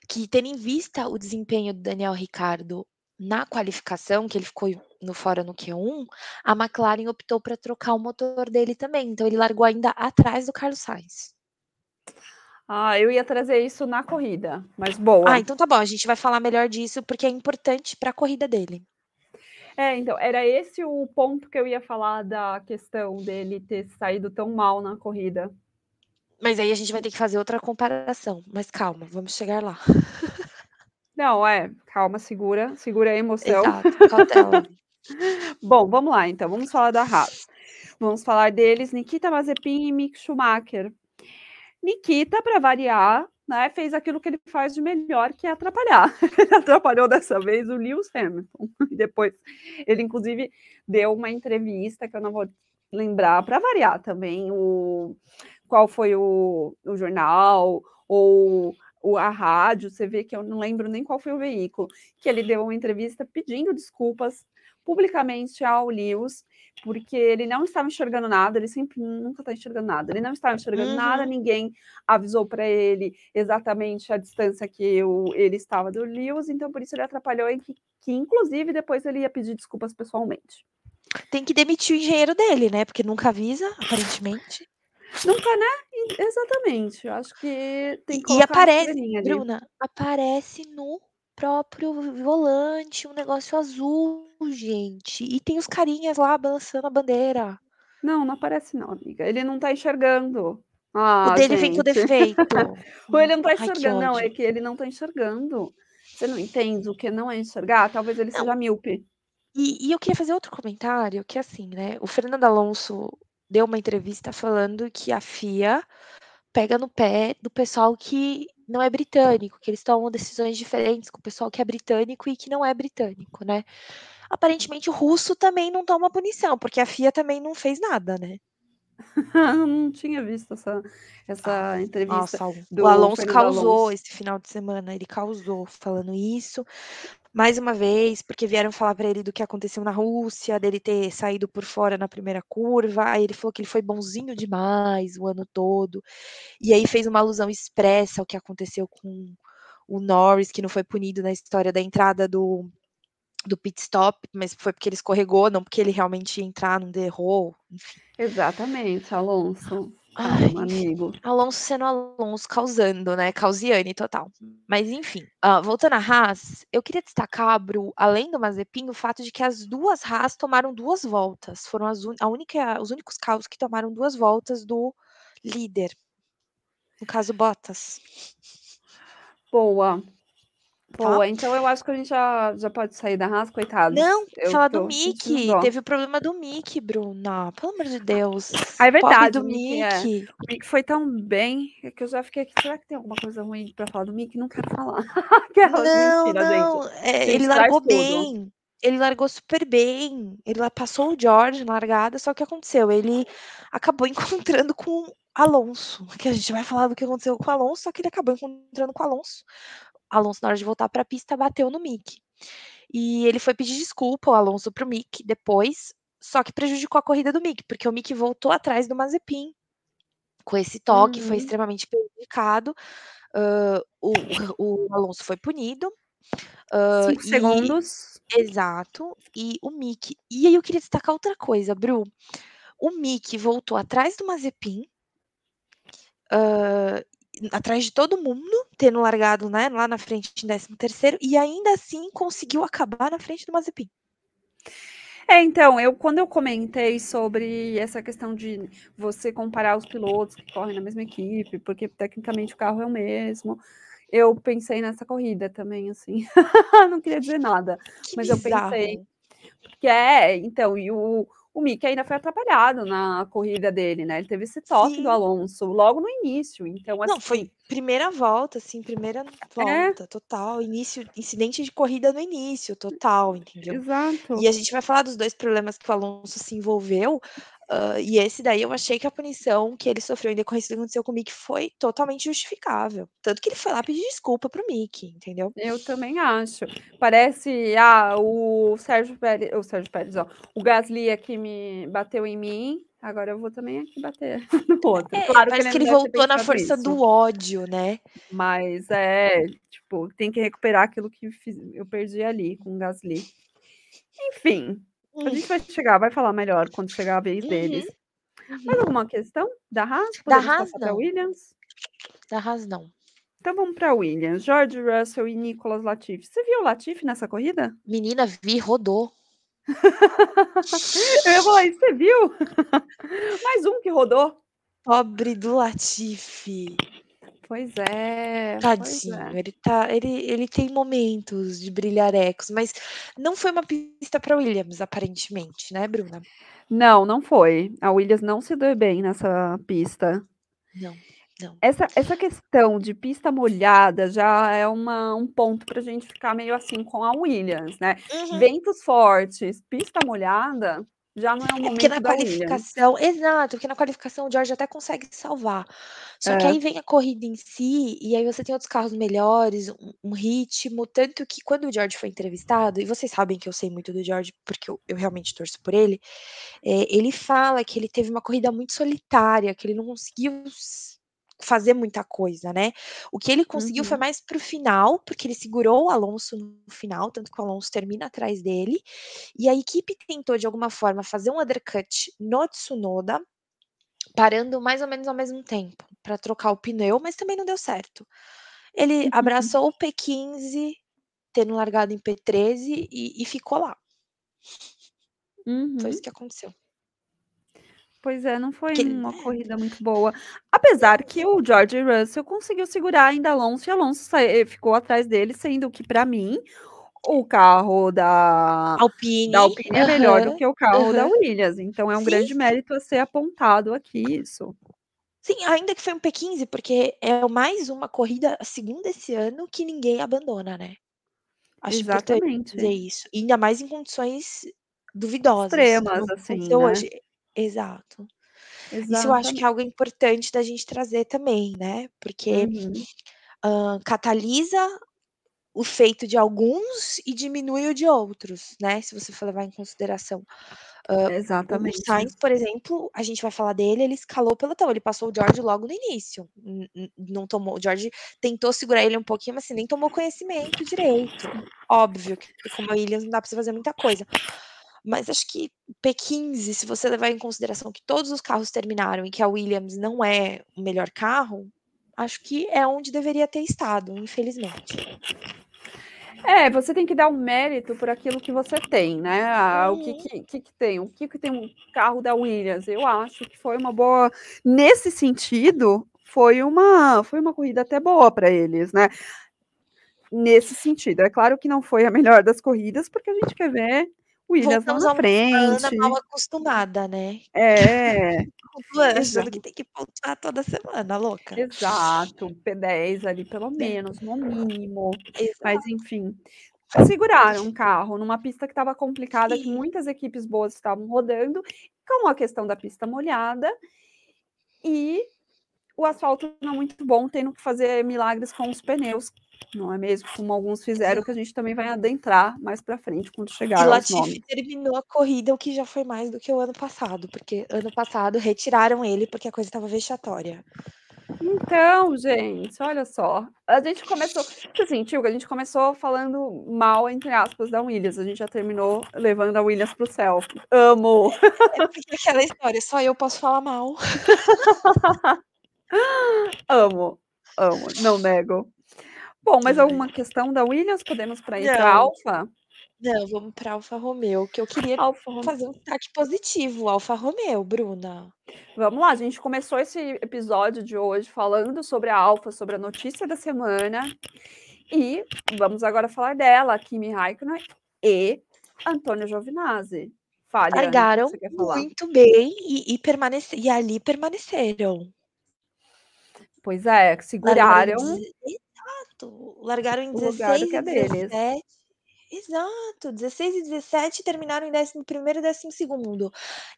que tendo em vista o desempenho do Daniel Ricardo na qualificação, que ele ficou no fora no Q1, a McLaren optou para trocar o motor dele também. Então ele largou ainda atrás do Carlos Sainz.
Ah, eu ia trazer isso na corrida, mas boa.
Ah, então tá bom, a gente vai falar melhor disso porque é importante para a corrida dele.
É, então, era esse o ponto que eu ia falar da questão dele ter saído tão mal na corrida.
Mas aí a gente vai ter que fazer outra comparação. Mas calma, vamos chegar lá.
Não, é, calma, segura, segura a emoção.
Exato, cautela.
Bom, vamos lá então, vamos falar da Haas. Vamos falar deles, Nikita Mazepin e Mick Schumacher. Nikita, para variar, né, fez aquilo que ele faz de melhor, que é atrapalhar. Ele atrapalhou dessa vez o Lewis Hamilton. E depois, ele inclusive deu uma entrevista que eu não vou lembrar, para variar também, o qual foi o, o jornal ou o, a rádio, você vê que eu não lembro nem qual foi o veículo, que ele deu uma entrevista pedindo desculpas publicamente ao Lewis, porque ele não estava enxergando nada, ele sempre nunca está enxergando nada, ele não estava enxergando uhum. nada, ninguém avisou para ele exatamente a distância que eu, ele estava do Lewis, então por isso ele atrapalhou e que, que inclusive depois ele ia pedir desculpas pessoalmente.
Tem que demitir o engenheiro dele, né? Porque nunca avisa, aparentemente.
Nunca, né? Exatamente. Eu acho que tem que
E aparece, Bruna, aparece no próprio volante, um negócio azul, gente. E tem os carinhas lá balançando a bandeira.
Não, não aparece não, amiga. Ele não tá enxergando.
Ah, o dele gente. vem com defeito.
Ou ele não tá enxergando. Ai, não, é que ele não tá enxergando. Você não entende o que não é enxergar? Talvez ele não. seja míope.
E, e, eu queria fazer outro comentário, que é assim, né? O Fernando Alonso deu uma entrevista falando que a FIA pega no pé do pessoal que não é britânico, que eles tomam decisões diferentes com o pessoal que é britânico e que não é britânico, né? Aparentemente o russo também não toma punição, porque a FIA também não fez nada, né?
não tinha visto essa, essa ah, entrevista.
Nossa, o Alonso causou Alonso. esse final de semana, ele causou falando isso mais uma vez, porque vieram falar para ele do que aconteceu na Rússia, dele ter saído por fora na primeira curva. Aí ele falou que ele foi bonzinho demais o ano todo. E aí fez uma alusão expressa ao que aconteceu com o Norris, que não foi punido na história da entrada do, do pit stop, mas foi porque ele escorregou, não porque ele realmente ia entrar, não derrou, enfim.
Exatamente, Alonso. Ai, amigo.
Alonso sendo Alonso, causando, né? Causiane total. Mas enfim, uh, voltando à Haas, eu queria destacar, Bru, além do Mazepin, o fato de que as duas Haas tomaram duas voltas. Foram as un... a única, os únicos carros que tomaram duas voltas do líder. No caso, Bottas.
Boa. Boa, tá? então eu acho que a gente já, já pode sair da Haas, coitado.
Não, eu falar do Mickey. Teve o problema do Mickey, Bruna. Pelo amor de Deus.
Ah, é verdade. do Mickey. É. O Mickey foi tão bem é que eu já fiquei aqui. Será que tem alguma coisa ruim pra falar do Mickey? Não quero falar.
não, mentira, não. É, ele largou bem. Tudo. Ele largou super bem. Ele passou o George na largada, só que aconteceu? Ele acabou encontrando com Alonso. Que a gente vai falar do que aconteceu com o Alonso, só que ele acabou encontrando com o Alonso. Alonso, na hora de voltar para a pista, bateu no Mick. E ele foi pedir desculpa, o Alonso, para o Mick depois, só que prejudicou a corrida do Mick, porque o Mick voltou atrás do Mazepin com esse toque, uhum. foi extremamente prejudicado. Uh, o, o, Alonso foi punido.
Uh, Cinco e, segundos.
Exato. E o Mick. E aí eu queria destacar outra coisa, Bru. O Mick voltou atrás do Mazepin. Uh, atrás de todo mundo, tendo largado né, lá na frente em 13 terceiro, e ainda assim conseguiu acabar na frente do Mazepin.
É, então, eu quando eu comentei sobre essa questão de você comparar os pilotos que correm na mesma equipe, porque tecnicamente o carro é o mesmo, eu pensei nessa corrida também, assim. Não queria dizer nada, que mas bizarro. eu pensei. Porque é, então, e o, o Mick ainda foi atrapalhado na corrida dele, né? Ele teve esse toque Sim. do Alonso logo no início. Então,
assim, Não, foi assim primeira volta, assim, primeira é. volta, é. total. Início, incidente de corrida no início, total, entendeu?
Exato.
E a gente vai falar dos dois problemas que o Alonso se envolveu. Uh, e esse daí eu achei que a punição que ele sofreu em decorrência do que aconteceu com o Mick foi totalmente justificável. Tanto que ele foi lá pedir desculpa pro Mick, entendeu?
Eu também acho. Parece, ah, o Sérgio Pérez, o Sérgio Pérez, ó, o Gasly aqui me bateu em mim, agora eu vou também aqui bater no outro.
É, claro parece que ele, que ele voltou na força isso. do ódio, né?
Mas é, tipo, tem que recuperar aquilo que eu perdi ali com o Gasly. Enfim, a gente vai chegar, vai falar melhor quando chegar a vez uhum. deles. Uhum. Mais alguma questão da Haas?
Podemos da Haas,
não. Williams?
Da Haas, não.
Então vamos para Williams. George Russell e Nicolas Latifi. Você viu o Latifi nessa corrida?
Menina, vi, rodou.
Eu ia falar, você viu? Mais um que rodou.
Pobre do Latifi.
Pois é.
Tadinho,
pois é.
ele tá, ele, ele tem momentos de brilhar ecos, mas não foi uma pista para Williams, aparentemente, né, Bruna?
Não, não foi. A Williams não se deu bem nessa pista.
Não, não.
Essa, essa questão de pista molhada já é uma, um ponto para a gente ficar meio assim com a Williams, né?
Uhum.
Ventos fortes, pista molhada, Já não é o
É porque
momento
na
Williams.
qualificação exato, porque na qualificação o George até consegue salvar. Só que
É.
aí vem a corrida em si, e aí você tem outros carros melhores, um um ritmo, tanto que quando o George foi entrevistado, e vocês sabem que eu sei muito do George, porque eu eu realmente torço por ele, eh, ele fala que ele teve uma corrida muito solitária, que ele não conseguiu fazer muita coisa, né. O que ele conseguiu foi
Uhum.
mais para o final, porque ele segurou o Alonso no final, tanto que o Alonso termina atrás dele, e a equipe tentou de alguma forma fazer um undercut no Tsunoda, parando mais ou menos ao mesmo tempo, pra trocar o pneu, mas também não deu certo. Ele abraçou o P15, tendo largado em P13 e e ficou lá. Foi
Uhum.
isso que aconteceu.
Pois é, não foi
Que
uma corrida muito boa. Apesar que o George Russell conseguiu segurar ainda Alonso, e Alonso eh, ficou atrás dele, sendo que pra mim, o carro da da
Alpine,
Alpine é melhor do que o carro da
aham.
Williams, então é um
Sim,
grande mérito a ser apontado aqui isso.
Sim, ainda que foi um P15, porque é mais uma corrida, a 2ª esse ano, que ninguém abandona, né. Acho importante dizer
Exatamente.
isso, ainda mais em condições duvidosas,
Extremas, assim, né.
hoje. Exato. Isso eu acho que é
Exatamente.
algo importante da gente trazer também, né, porque,
Uhum.
hã, catalisa o feito de alguns e diminui o de outros, né, se você for levar em consideração. Hã, o o
Exatamente.
Sainz, por exemplo, a gente vai falar dele, ele escalou o pelotão, ele passou o George logo no início, não tomou o George tentou segurar ele um pouquinho, mas assim, nem tomou conhecimento direito. Óbvio que com uma Williams não dá pra você fazer muita coisa. Mas acho que P15, se você levar em consideração que todos os carros terminaram e que a Williams não é o melhor carro, acho que é onde deveria ter estado, infelizmente.
É, você tem que dar o mérito por aquilo que você tem, né, ah, o que
Uhum.
que que que tem o que que tem um carro da Williams, eu acho que foi uma boa nesse sentido, foi uma foi uma corrida até boa pra eles, né. Nesse sentido, é claro que não foi a melhor das corridas, porque a gente quer ver Williams lá
Voltamos
na
a uma Ana mal
frente.
acostumada, né.
É, exato.
que tem que pontuar toda semana, louca.
Exato, P10 ali pelo menos, no mínimo, mas
Exato.
enfim, seguraram um carro numa pista que estava complicada, que
Sim.
muitas equipes boas estavam rodando, com a questão da pista molhada e o asfalto não muito bom, tendo que fazer milagres com os pneus, não é mesmo, como alguns fizeram, que a gente também vai adentrar mais pra frente, quando chegar aos
Latifi terminou a corrida, o que já foi mais do que o ano passado, porque ano passado retiraram ele, porque a coisa estava vexatória.
Então, gente, olha só, a gente começou sentiu que a gente começou falando mal, entre aspas, da Williams, a gente já terminou levando a Williams para o céu. Amo.
É porque aquela história, só eu posso falar mal.
Amo, amo, não nego. Bom, mais
Ai.
alguma questão da Williams? Podemos pra ir
Não.
Alfa?
Não, vamos pra Alfa Romeo, que eu queria
Alfa
fazer um destaque positivo, Alfa Romeo, Bruna.
Vamos lá, a gente começou esse episódio de hoje falando sobre a Alfa, sobre a notícia da semana, e vamos agora falar dela, Kimi Raikkonen e Antonio Giovinazzi. Fale,
Largaram muito bem e e permanece e ali permaneceram.
Pois é, que
Largaram em
seguraram
exato, largaram em
o lugar
16
que
e
é deles.
17 exato, 16 e 17 e terminaram em 11º e 12º.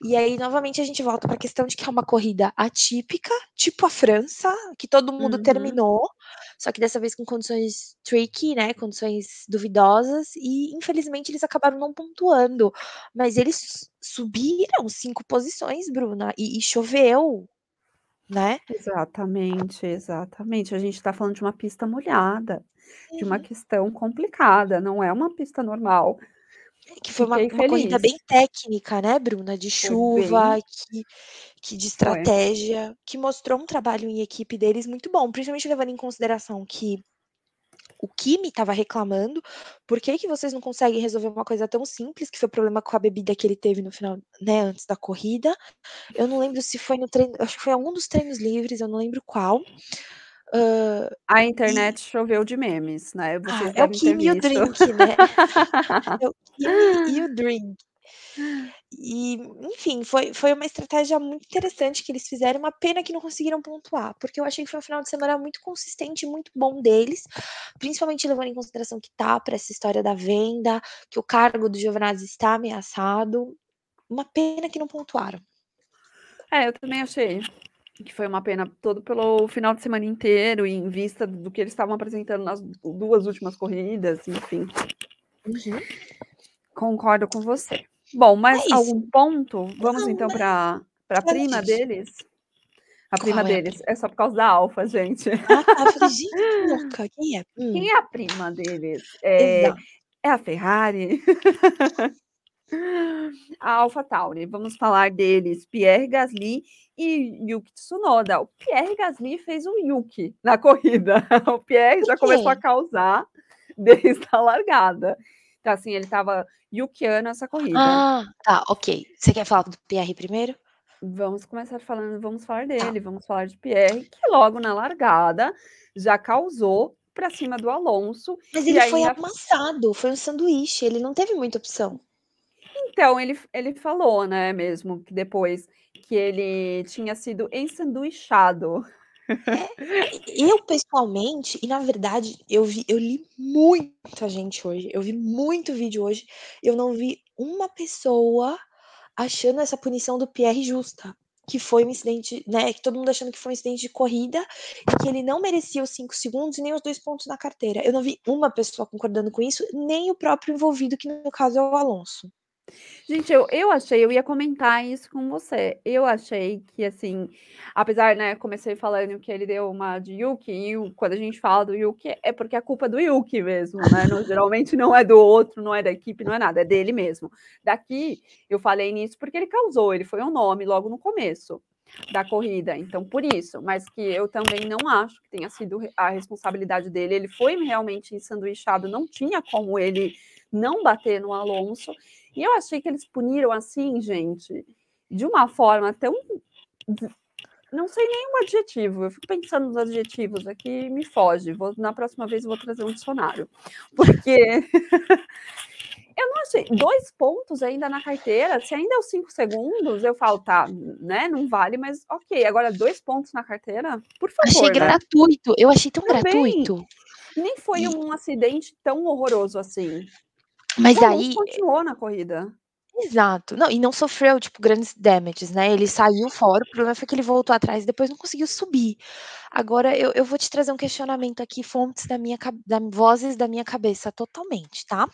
E aí, novamente, a gente volta pra questão de que é uma corrida atípica, tipo a França, que todo mundo
Uhum.
terminou, só que dessa vez com condições tricky, né, condições duvidosas e, infelizmente, eles acabaram não pontuando, mas eles subiram 5 posições, Bruna, e e choveu, né.
Exatamente, exatamente, a gente tá falando de uma pista molhada, de uma
Uhum.
questão complicada, não é uma pista normal.
Que foi uma uma corrida bem técnica, né, Bruna, de
Foi bem
chuva, que que de
Foi.
estratégia, que mostrou um trabalho em equipe deles muito bom, principalmente levando em consideração que o Kimi estava reclamando: "Por que que vocês não conseguem resolver uma coisa tão simples?", que foi o problema com a bebida que ele teve no final, né, antes da corrida. Eu não lembro se foi no treino acho que foi algum dos treinos livres, eu não lembro qual. Hã,
A
e
internet choveu de memes, né,
Ah, é o
devem ter
Kimi e o drink, né. É o Kimi e o drink. E, enfim, foi foi uma estratégia muito interessante que eles fizeram, uma pena que não conseguiram pontuar, porque eu achei que foi um final de semana muito consistente e muito bom deles, principalmente levando em consideração que tá pra essa história da venda, que o cargo do Giovinazzi está ameaçado. uma pena que não pontuaram.
É, eu também achei que foi uma pena todo pelo final de semana inteiro e em vista do que eles estavam apresentando nas duas últimas corridas, enfim.
Uhum.
Concordo com você. Bom, mais
É
algum ponto? Vamos
Não,
então
mas-
para a prima
disso.
deles? A
Qual
prima
é a
deles. É só por causa da Alfa, gente.
Ah, tá. Eu falei, gente, que louca. Quem é? Hum,
Quem é a prima deles? É,
Exato.
é a Ferrari? a Alpha Tauri. Vamos falar deles. Pierre Gasly e Yuki Tsunoda. O Pierre Gasly fez o Yuki na corrida. O Pierre
Por
já começou a causar desde a largada. Então, assim, ele estava yukiano essa corrida.
Ah, tá, ok. Você quer falar do Pierre primeiro?
Vamos começar falando, vamos falar dele, vamos falar de Pierre, que logo na largada já causou para cima do Alonso.
Mas ele foi
ainda-
amassado, foi um sanduíche, ele não teve muita opção.
Então, ele, ele falou, né, mesmo, que depois que ele tinha sido ensanduichado.
Eu, pessoalmente, e na verdade, eu vi, eu li muita gente hoje, eu vi muito vídeo hoje, eu não vi uma pessoa achando essa punição do Pierre justa. Que foi um incidente, né? Que todo mundo achando que foi um incidente de corrida e que ele não merecia os cinco segundos e nem os dois pontos na carteira. Eu não vi uma pessoa concordando com isso, nem o próprio envolvido, que no caso é o Alonso.
Gente, eu, eu achei, eu ia comentar isso com você. Eu achei que, assim, apesar, né, comecei falando que ele deu uma de Yuki, e quando a gente fala do Yuki, é porque é culpa do Yuki mesmo, né? Não- geralmente não é do outro, não é da equipe, não é nada, é dele mesmo. Daqui, eu falei nisso porque ele causou, ele foi um nome logo no começo da corrida, então por isso, mas que eu também não acho que tenha sido a responsabilidade dele, ele foi realmente ensanduichado, não tinha como ele não bater no Alonso, e eu achei que eles puniram assim, gente, de uma forma tão. Não sei o adjetivo, eu fico pensando nos adjetivos aqui e me foge. Vou, na próxima vez eu vou trazer um dicionário. Porque eu não achei. Dois pontos ainda na carteira, se ainda é os cinco segundos, eu falo, tá, né? Não vale, mas ok. Agora, dois pontos na carteira, por favor.
Achei
né?
gratuito, eu achei tão
Também.
gratuito.
Nem foi um acidente tão horroroso assim.
Mas
O Alonso
aí,
continuou na corrida.
Exato. Não, e não sofreu, tipo, grandes damages, né? Ele saiu fora, o problema foi que ele voltou atrás e depois não conseguiu subir. Agora, eu, eu vou te trazer um questionamento aqui, fontes da minha, da, vozes da minha cabeça, totalmente, tá?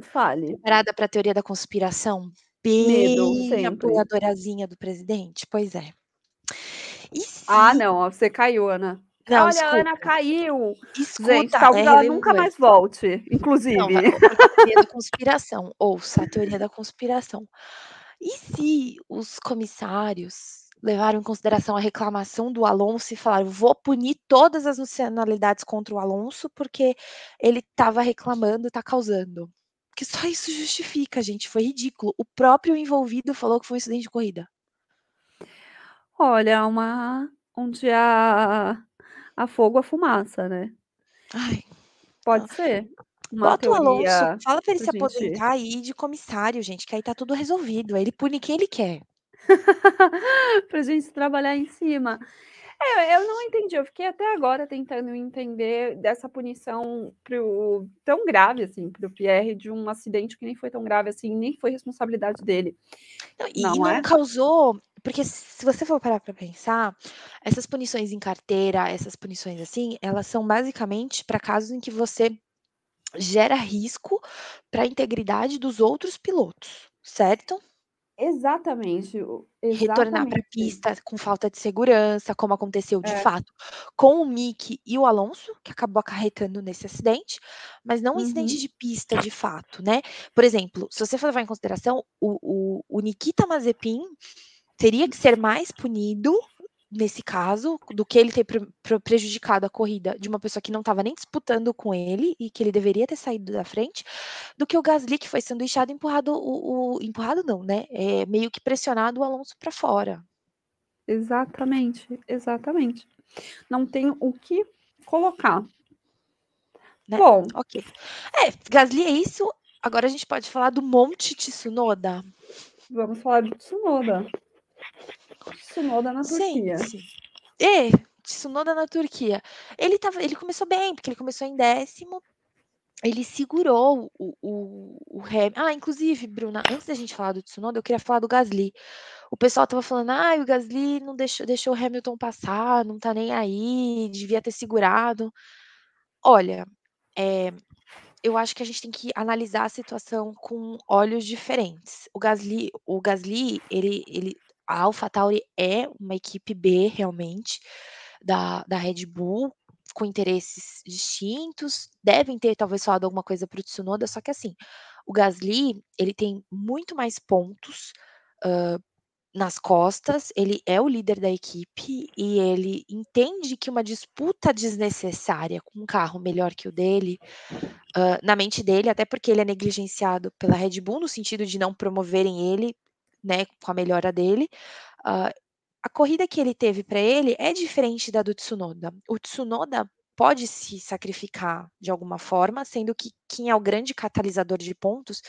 Fale.
Preparada para a teoria da conspiração?
Medo,
Bem
sempre.
apoiadorazinha do presidente? Pois é. E se...
Ah, não, ó, você caiu, Ana.
Não,
Olha,
escuta,
a Ana caiu.
escuta,
Gente, talvez
é
ela nunca mais volte, inclusive.
Não, a teoria da conspiração. Ouça a teoria da conspiração. E se os comissários levaram em consideração a reclamação do Alonso e falaram: vou punir todas as nacionalidades contra o Alonso porque ele estava reclamando, está causando? Porque só isso justifica, gente. Foi ridículo. O próprio envolvido falou que foi um incidente de corrida.
Olha, uma onde há, há fogo, a fumaça, né?
Ai,
Pode ser. Uma
bota o Alonso, fala para ele se
pra gente-
aposentar aí de comissário, gente, que aí tá tudo resolvido. Aí ele pune quem ele quer.
pra gente trabalhar em cima. É, eu não entendi, eu fiquei até agora tentando entender dessa punição pro, tão grave assim para o Pierre de um acidente que nem foi tão grave assim, nem foi responsabilidade dele.
Não, e
Não
não
é?
causou, porque se você for parar para pensar, essas punições em carteira, essas punições assim, elas são basicamente para casos em que você gera risco para a integridade dos outros pilotos, certo?
Exatamente. o-
Retornar para a
exatamente.
pista com falta de segurança, como aconteceu de
É.
fato com o Mick e o Alonso, que acabou acarretando nesse acidente, mas não um incidente
Uhum.
de pista de fato, né? Por exemplo, se você for levar em consideração, o, o, o Nikita Mazepin teria que ser mais punido nesse caso do que ele ter pre- pre- prejudicado a corrida de uma pessoa que não estava nem disputando com ele e que ele deveria ter saído da frente, do que o Gasly que foi sanduichado e empurrado o, o- empurrado não, né? É, meio que pressionado o Alonso para fora.
Exatamente, exatamente. Não tem o que colocar.
Né?
Bom,
Ok. É, Gasly é isso. Agora a gente pode falar do Monte Tsunoda.
vamos falar de Tsunoda. Tsunoda na Turquia.
Gente, é, Tsunoda na Turquia. Ele, tava, ele começou bem, porque ele começou em décimo. ele segurou o o o Ham ah, inclusive, Bruna, antes da gente falar do Tsunoda, eu queria falar do Gasly. O pessoal estava falando: "Ai, o Gasly não deixou deixou o Hamilton passar, não tá nem aí, devia ter segurado". Olha, eh, eu acho que a gente tem que analisar a situação com olhos diferentes. O Gasly o Gasly, ele ele a AlphaTauri é uma equipe B, realmente, da da Red Bull, com interesses distintos, devem ter talvez falado alguma coisa para o Tsunoda, só que assim, o Gasly, ele tem muito mais pontos, hã, nas costas, ele é o líder da equipe e ele entende que uma disputa desnecessária com um carro melhor que o dele, hã, na mente dele, até porque ele é negligenciado pela Red Bull, no sentido de não promoverem ele, né, com a melhora dele, hã, a corrida que ele teve para ele é diferente da do Tsunoda. O Tsunoda pode se sacrificar de alguma forma, sendo que quem é o grande catalisador de pontos,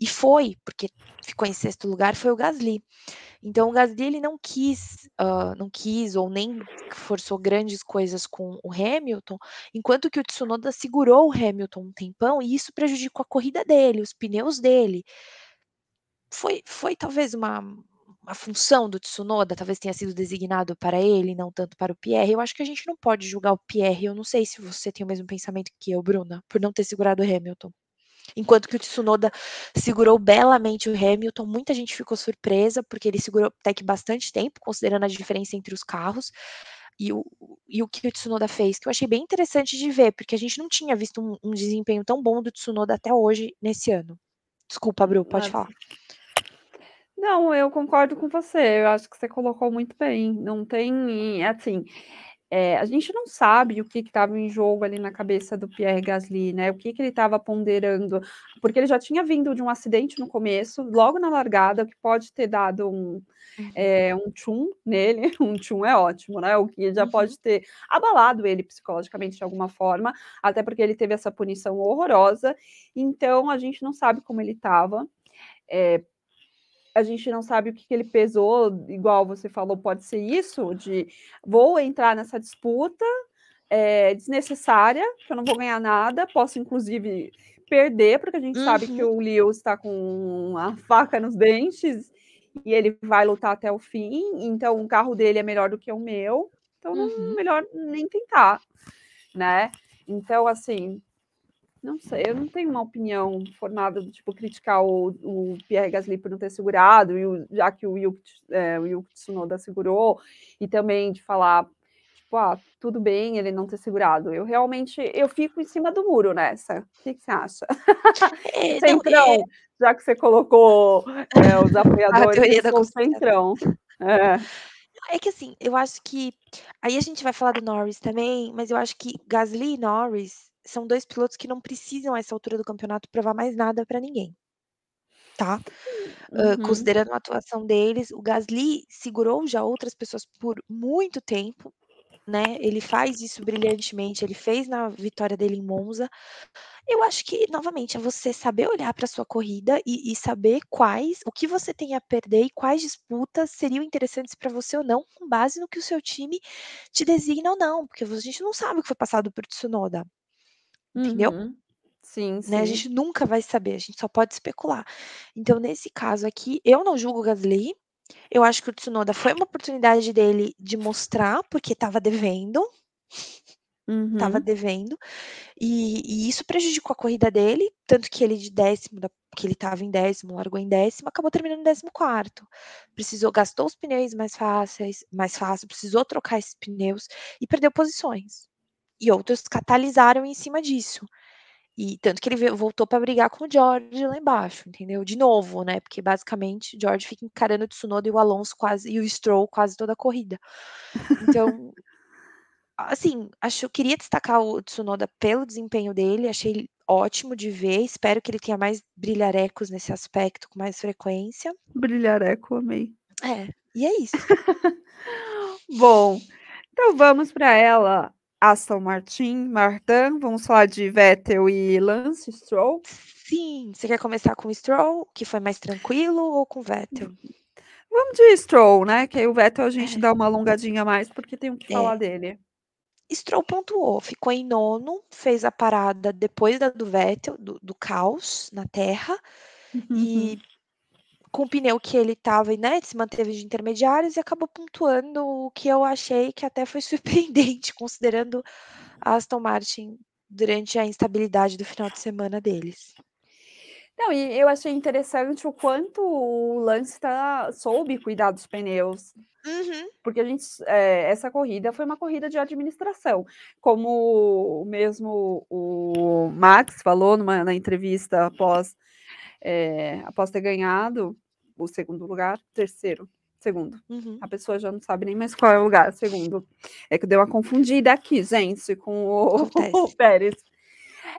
e foi, porque ficou em sexto lugar, foi o Gasly. Então o Gasly ele não quis, hã, não quis ou nem forçou grandes coisas com o Hamilton, enquanto que o Tsunoda segurou o Hamilton um tempão e isso prejudicou a corrida dele, os pneus dele. Foi foi talvez uma uma função do Tsunoda, talvez tenha sido designado para ele, não tanto para o Pierre. Eu acho que a gente não pode julgar o Pierre, eu não sei se você tem o mesmo pensamento que eu, Bruna, por não ter segurado o Hamilton. Enquanto que o Tsunoda segurou belamente o Hamilton, muita gente ficou surpresa, porque ele segurou até que bastante tempo, considerando a diferença entre os carros. E o e o que o Tsunoda fez, que eu achei bem interessante de ver, porque a gente não tinha visto um um desempenho tão bom do Tsunoda até hoje, nesse ano. Desculpa, Bru, pode falar.
Não, eu concordo com você, eu acho que você colocou muito bem, não tem assim, eh, a gente não sabe o que estava em jogo ali na cabeça do Pierre Gasly, né, o que que ele estava ponderando, porque ele já tinha vindo de um acidente no começo, logo na largada, que pode ter dado um,
Uhum.
eh, um tchum nele, um tchum é ótimo, né, o que já
Uhum.
pode ter abalado ele psicologicamente de alguma forma, até porque ele teve essa punição horrorosa, então a gente não sabe como ele estava, eh, a gente não sabe o que que ele pesou, igual você falou, pode ser isso, de vou entrar nessa disputa, eh, desnecessária, que eu não vou ganhar nada, posso inclusive perder, porque a gente sabe que
Uhum.
o Lewis está com a faca nos dentes, e ele vai lutar até o fim, então o carro dele é melhor do que o meu, então não
Uhum.
melhor nem tentar, né. Então assim, não sei, eu não tenho uma opinião formada do tipo criticar o o Pierre Gasly por não ter segurado e o já que o Yuki eh, o Yuki Tsunoda segurou, e também de falar, tipo: "Ah, tudo bem ele não ter segurado", eu realmente eu fico em cima do muro nessa, que que você acha?
É, não, é
Centrão, já que você colocou, eh, os apoiadores, o
conspiração.
centrão. É.
É que assim, eu acho que aí a gente vai falar do Norris também, mas eu acho que Gasly e Norris são 2 pilotos que não precisam a essa altura do campeonato provar mais nada para ninguém. Tá?
Uhum.
considerando a atuação deles, o Gasly segurou já outras pessoas por muito tempo, né, ele faz isso brilhantemente, ele fez na vitória dele em Monza. Eu acho que novamente é você saber olhar para sua corrida e e saber quais o que você tem a perder e quais disputas seriam interessantes para você ou não, com base no que o seu time te designa ou não, porque a gente não sabe o que foi passado por Tsunoda, entendeu?
Uhum. Sim,
Né, a
sim.
gente nunca vai saber, a gente só pode especular. Então nesse caso aqui, eu não julgo o Gasly, eu acho que o Tsunoda foi uma oportunidade dele de mostrar, porque estava devendo estava
Uhum.
devendo, e e isso prejudicou a corrida dele, tanto que ele de 10º da que ele estava em 10º, largou em 10º, acabou terminando em 14º. Precisou gastou os pneus mais fáceis mais fácil, precisou trocar esses pneus e perdeu posições. E outros catalisaram em cima disso. E tanto que ele voltou para brigar com o George lá embaixo, entendeu? De novo, né, porque basicamente o George fica encarando o Tsunoda e o Alonso quase e o Stroll quase toda a corrida. Então assim, acho queria destacar o Tsunoda pelo desempenho dele, achei ótimo de ver, espero que ele tenha mais brilharecos nesse aspecto com mais frequência.
Brilhareco, amei.
É, e é isso.
Bom, então vamos para ela, Aston Martin Martin, vamos falar de Vettel e Lance Stroll?
Sim, você quer começar com o Stroll, que foi mais tranquilo, ou com o Vettel?
Vamos de Stroll, né, que aí o Vettel a gente
É.
dá uma alongadinha mais, porque tem o que falar
É.
dele.
Stroll pontuou, ficou em nono, fez a parada depois da do Vettel, do, do caos na terra, e com o pneu que ele estava, né, se manteve de intermediários e acabou pontuando o que eu achei que até foi surpreendente, considerando a Aston Martin durante a instabilidade do final de semana deles.
Não, e eu achei interessante o quanto o Lance tá, soube cuidar dos pneus.
Uhum.
Porque a gente, é, essa corrida foi uma corrida de administração. Como mesmo o Max falou numa, na entrevista após, é, após ter ganhado o segundo lugar, terceiro, segundo.
Uhum.
A pessoa já não sabe nem mais qual é o lugar, segundo. É que deu uma confundida aqui, gente, com o, o Pérez.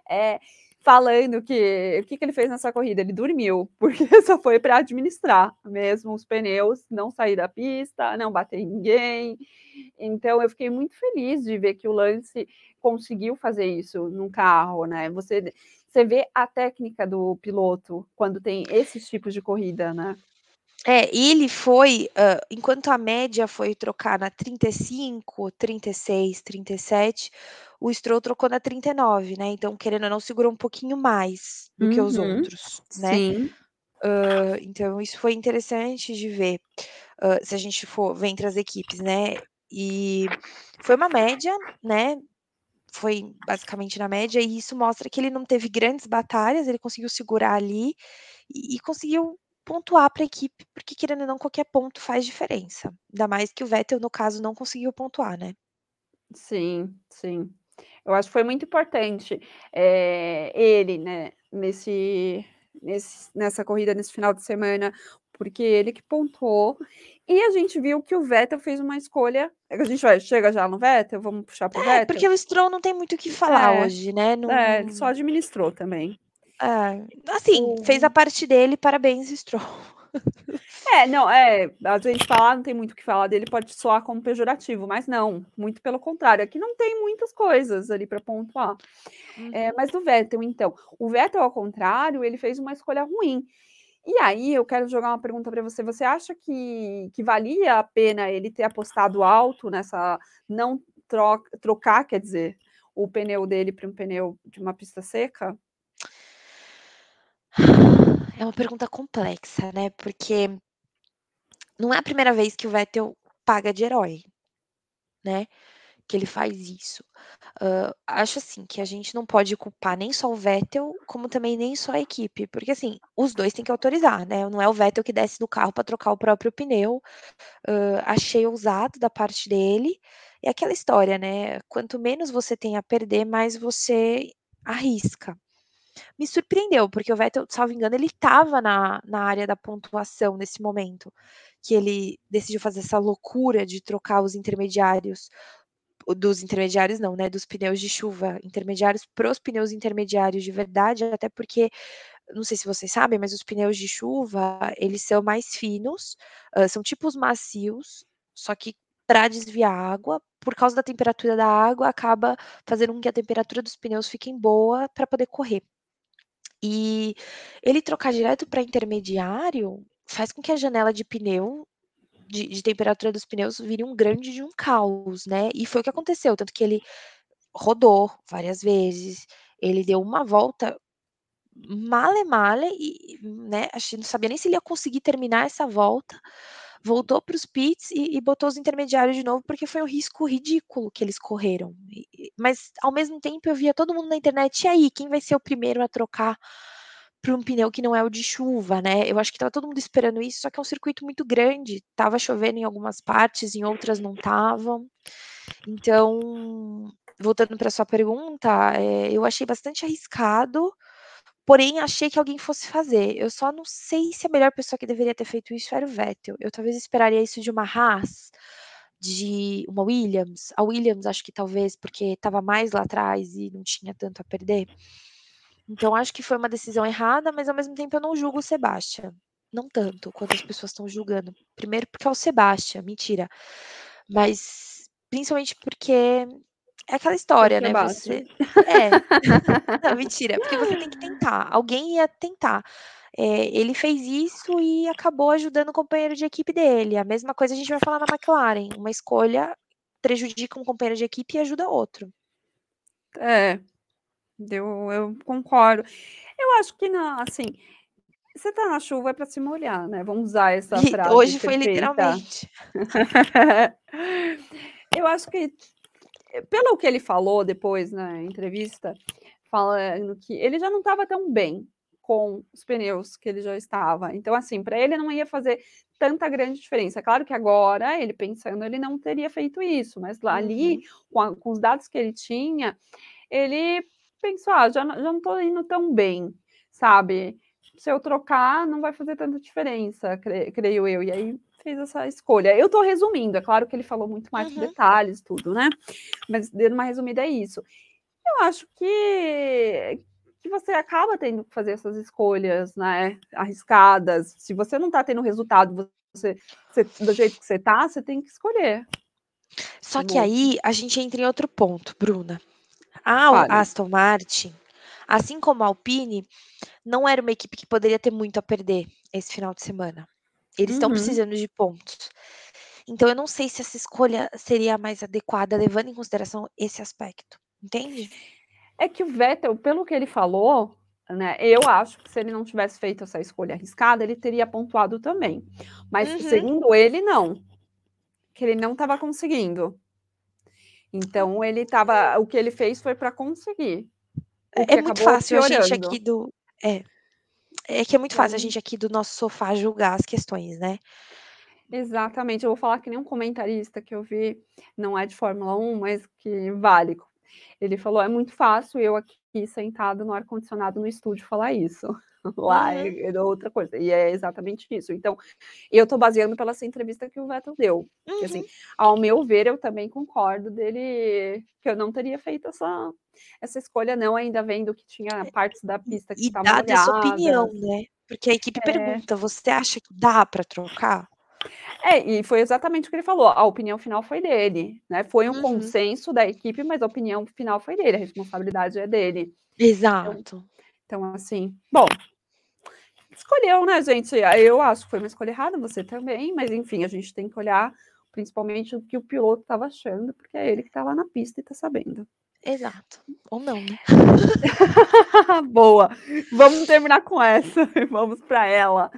É, falando que o que, que ele fez nessa corrida? Ele dormiu, porque só foi para administrar mesmo os pneus, não sair da pista, não bater em ninguém. Então eu fiquei muito feliz de ver que o Lance conseguiu fazer isso no carro, né? Você, você vê a técnica do piloto quando tem esses tipos de corrida, né?
É, ele foi, uh, enquanto a média foi trocar na 35, 36, 37, o Stroll trocou na 39, né? Então, querendo ou não, segurou um pouquinho mais do uhum, que os uhum. outros, né?
Sim.
Uh, então, isso foi interessante de ver, uh, se a gente for ver entre as equipes, né? E foi uma média, né? Foi basicamente na média, e isso mostra que ele não teve grandes batalhas, ele conseguiu segurar ali e, e conseguiu pontuar para a equipe, porque querendo ou não, qualquer ponto faz diferença. Ainda mais que o Vettel, no caso, não conseguiu pontuar, né?
Sim, sim. Eu acho que foi muito importante é, ele, né, nesse, nesse, nessa corrida, nesse final de semana, porque ele que pontuou. E a gente viu que o Vettel fez uma escolha. A gente vai, chega já no Vettel, vamos puxar para o é, Vettel.
Porque o Stroll não tem muito o que falar é, hoje, né? Não...
É, ele só administrou também.
É, assim, fez a parte dele, parabéns, Stroll.
É, não, é, a gente falar, não tem muito o que falar dele, pode soar como pejorativo, mas não, muito pelo contrário, aqui não tem muitas coisas ali para pontuar. Uhum. É, mas do Vettel, então, o Vettel, ao contrário, ele fez uma escolha ruim. E aí, eu quero jogar uma pergunta para você. Você acha que, que valia a pena ele ter apostado alto nessa não troca, trocar, quer dizer, o pneu dele para um pneu de uma pista seca?
É uma pergunta complexa, né? Porque não é a primeira vez que o Vettel paga de herói, né? Que ele faz isso. Uh, acho assim que a gente não pode culpar nem só o Vettel, como também nem só a equipe, porque assim, os dois têm que autorizar, né? Não é o Vettel que desce do carro para trocar o próprio pneu. Uh, achei ousado da parte dele. É aquela história, né? Quanto menos você tem a perder, mais você arrisca me surpreendeu, porque o Vettel, salvo engano, ele estava na, na área da pontuação nesse momento, que ele decidiu fazer essa loucura de trocar os intermediários, dos intermediários não, né, dos pneus de chuva intermediários para os pneus intermediários de verdade, até porque não sei se vocês sabem, mas os pneus de chuva, eles são mais finos, uh, são tipos macios, só que para desviar água, por causa da temperatura da água, acaba fazendo com que a temperatura dos pneus fique boa para poder correr. E ele trocar direto para intermediário faz com que a janela de pneu, de, de, temperatura dos pneus, vire um grande de um caos, né? E foi o que aconteceu, tanto que ele rodou várias vezes, ele deu uma volta male male e, né, acho não sabia nem se ele ia conseguir terminar essa volta, voltou para os pits e, e, botou os intermediários de novo, porque foi um risco ridículo que eles correram. E, mas, ao mesmo tempo, eu via todo mundo na internet, e aí, quem vai ser o primeiro a trocar para um pneu que não é o de chuva, né? Eu acho que estava todo mundo esperando isso, só que é um circuito muito grande, tava chovendo em algumas partes, em outras não estavam. Então, voltando para sua pergunta, é, eu achei bastante arriscado, Porém, achei que alguém fosse fazer. Eu só não sei se a melhor pessoa que deveria ter feito isso era o Vettel. Eu talvez esperaria isso de uma Haas, de uma Williams. A Williams, acho que talvez porque estava mais lá atrás e não tinha tanto a perder. Então, acho que foi uma decisão errada, mas ao mesmo tempo eu não julgo o Sebastian. Não tanto quanto as pessoas estão julgando. Primeiro porque é o Sebastian, mentira. Mas principalmente porque é aquela história, né? Você... É. Não, mentira, porque você tem que tentar. Alguém ia tentar. É, ele fez isso e acabou ajudando o companheiro de equipe dele. A mesma coisa a gente vai falar na McLaren. Uma escolha prejudica um companheiro de equipe e ajuda outro.
É, eu, eu concordo. Eu acho que não, assim, você tá na chuva é para se molhar, né? Vamos usar essa frase.
Hoje foi literalmente.
eu acho que, pelo que ele falou depois na entrevista, falando que ele já não estava tão bem com os pneus que ele já estava. Então, assim, para ele não ia fazer tanta grande diferença. Claro que agora, ele pensando, ele não teria feito isso, mas lá, uhum. ali, com, a, com, os dados que ele tinha, ele pensou, ah, já, já não estou indo tão bem, sabe? Se eu trocar, não vai fazer tanta diferença, cre, creio eu. E aí fez essa escolha. Eu estou resumindo, é claro que ele falou muito mais uhum. detalhes, tudo, né? Mas dando uma resumida é isso. Eu acho que, que você acaba tendo que fazer essas escolhas, né, arriscadas. Se você não está tendo resultado, você, você, do jeito que você está, você tem que escolher.
Só que aí a gente entra em outro ponto, Bruna. A. Aston Martin, assim como a Alpine, não era uma equipe que poderia ter muito a perder esse final de semana. Eles estão uhum. precisando de pontos. Então eu não sei se essa escolha seria a mais adequada, levando em consideração esse aspecto. Entende?
É que o Vettel, pelo que ele falou, né, eu acho que se ele não tivesse feito essa escolha arriscada, ele teria pontuado também. Mas uhum. segundo ele, não. Que ele não estava conseguindo. Então ele estava, o que ele fez foi para conseguir.
É muito fácil piorando. a gente aqui do é. É que é muito fácil a gente aqui do nosso sofá julgar as questões, né?
Exatamente. Eu vou falar que nem um comentarista que eu vi, não é de Fórmula 1, mas que vale ele falou: é muito fácil eu aqui sentado no ar-condicionado no estúdio falar isso. Lá é, é, outra coisa. E é exatamente isso. Então, eu estou baseando pela essa entrevista que o Vettel deu. Uhum. assim, ao meu ver, eu também concordo dele que eu não teria feito essa, essa escolha, não, ainda vendo que tinha é, partes da pista que estavam.
E dada essa opinião, né? Porque a equipe é... pergunta: você acha que dá para trocar?
É, e foi exatamente o que ele falou. A opinião final foi dele, né? Foi um uhum. consenso da equipe, mas a opinião final foi dele, a responsabilidade é dele.
Exato.
Então, então assim, bom, escolheu, né, gente? Eu acho que foi uma escolha errada, você também, mas enfim, a gente tem que olhar principalmente o que o piloto estava achando, porque é ele que está lá na pista e está sabendo.
Exato. Ou não, né?
Boa. Vamos terminar com essa. Vamos para ela.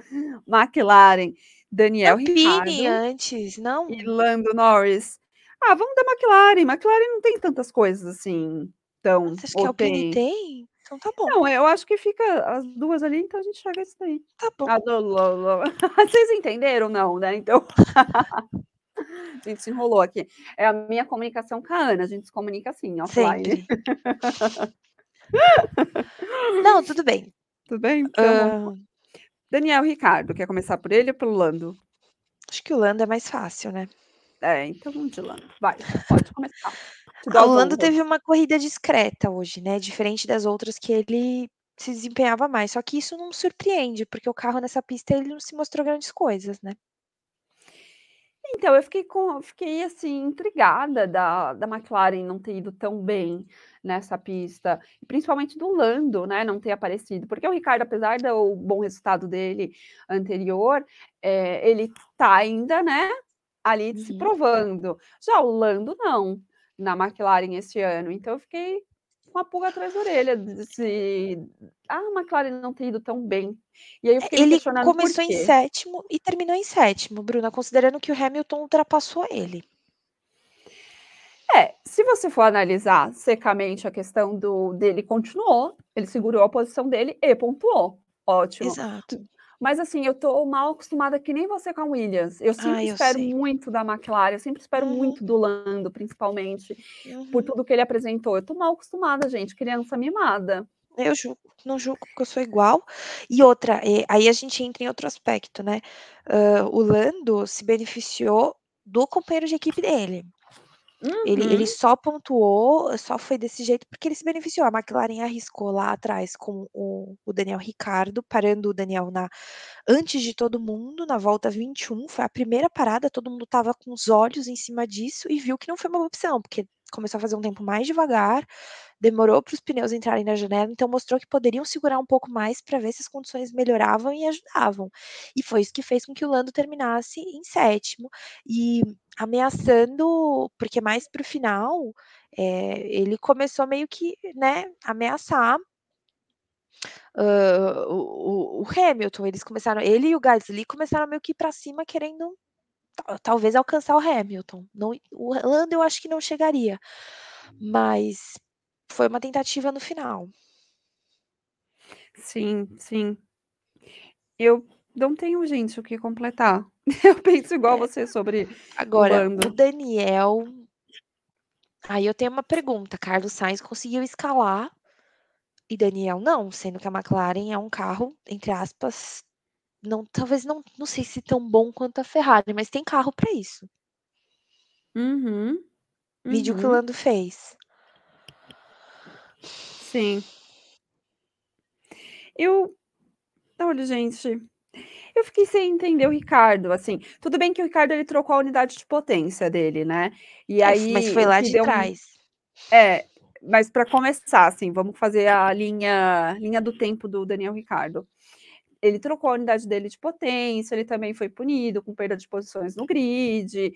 McLaren. Daniel Alpine Ricardo
antes, não?
e Lando Norris. Ah, vamos da McLaren. McLaren não tem tantas coisas assim. Então,
Você acha que a Alpine tem? tem? Então tá bom.
Não, eu acho que fica as duas ali, então a gente chega isso daí.
Tá bom.
Vocês entenderam, não, né? Então. a gente se enrolou aqui. É a minha comunicação com a Ana, a gente se comunica assim, offline.
não, tudo bem.
Tudo bem? Então, uh... Daniel Ricardo, quer começar por ele ou pelo Lando?
Acho que o Lando é mais fácil, né?
É, então vamos de Lando. Vai, pode começar.
Ah, o Lando teve uma corrida discreta hoje, né? Diferente das outras que ele se desempenhava mais. Só que isso não surpreende, porque o carro nessa pista ele não se mostrou grandes coisas, né?
Então, eu fiquei com fiquei, assim, intrigada da da McLaren não ter ido tão bem nessa pista, principalmente do Lando, né, não ter aparecido, porque o Ricardo, apesar do bom resultado dele anterior, eh, ele tá ainda, né, ali se uhum. provando. Já o Lando não, na McLaren esse ano, então eu fiquei com a pulga atrás da orelha, se ah, a McLaren não ter ido tão bem. E aí eu fiquei
Ele começou em sétimo e terminou em sétimo, Bruna, considerando que o Hamilton ultrapassou ele.
É, se você for analisar secamente a questão do dele continuou, ele segurou a posição dele e pontuou. Ótimo.
Exato.
Mas assim, eu tô mal acostumada que nem você com a Williams. Eu sempre eu espero sei. muito da McLaren, eu sempre espero uhum. muito do Lando, principalmente, uhum. por tudo que ele apresentou. Eu tô mal acostumada, gente, criança mimada.
Eu julgo, não julgo porque eu sou igual. E outra, é, aí a gente entra em outro aspecto, né? Uh, o Lando se beneficiou do companheiro de equipe dele. Uhum. Ele, ele só pontuou, só foi desse jeito porque ele se beneficiou. A McLaren arriscou lá atrás com o, o Daniel Ricardo, parando o Daniel na antes de todo mundo, na volta 21. Foi a primeira parada, todo mundo estava com os olhos em cima disso e viu que não foi uma opção, porque começou a fazer um tempo mais devagar, demorou para os pneus entrarem na janela, então mostrou que poderiam segurar um pouco mais para ver se as condições melhoravam e ajudavam. E foi isso que fez com que o Lando terminasse em sétimo e ameaçando, porque mais para o final, é, ele começou meio que, né, ameaçar uh, o, o, Hamilton. Eles começaram, ele e o Gasly começaram meio que para cima querendo talvez alcançar o Hamilton. Não, o Lando eu acho que não chegaria, mas foi uma tentativa no final.
Sim, sim. Eu não tenho, gente, o que completar. Eu penso igual é. você sobre
Agora, o, o Daniel. Aí eu tenho uma pergunta. Carlos Sainz conseguiu escalar e Daniel não, sendo que a McLaren é um carro, entre aspas, não, talvez não, não sei se tão bom quanto a Ferrari, mas tem carro para isso.
Uhum.
Vídeo que o uhum. Lando fez.
Sim. Eu. Olha, gente. Eu fiquei sem entender o Ricardo, assim. Tudo bem que o Ricardo ele trocou a unidade de potência dele, né?
E aí. Mas foi lá de trás.
Um... É, mas para começar, assim, vamos fazer a linha, linha do tempo do Daniel Ricardo. Ele trocou a unidade dele de potência, ele também foi punido com perda de posições no grid.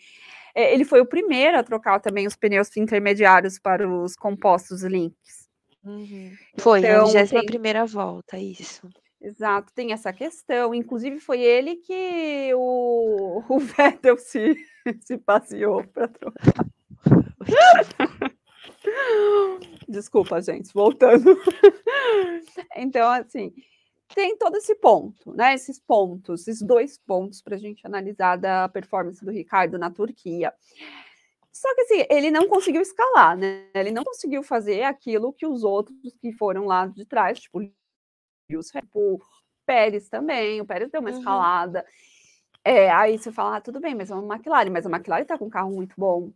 É, ele foi o primeiro a trocar também os pneus intermediários para os compostos links.
Uhum. Foi, então, na 21 primeira volta, isso.
Exato, tem essa questão. Inclusive, foi ele que o, o Vettel se, se passeou para trocar. Desculpa, gente, voltando. então, assim, tem todo esse ponto, né? Esses pontos, esses dois pontos para a gente analisar da performance do Ricardo na Turquia. Só que assim, ele não conseguiu escalar, né? Ele não conseguiu fazer aquilo que os outros que foram lá de trás, tipo, o Pérez também, o Pérez deu uma uhum. escalada. É, aí você fala, ah, tudo bem, mas é uma McLaren, mas a McLaren tá com um carro muito bom.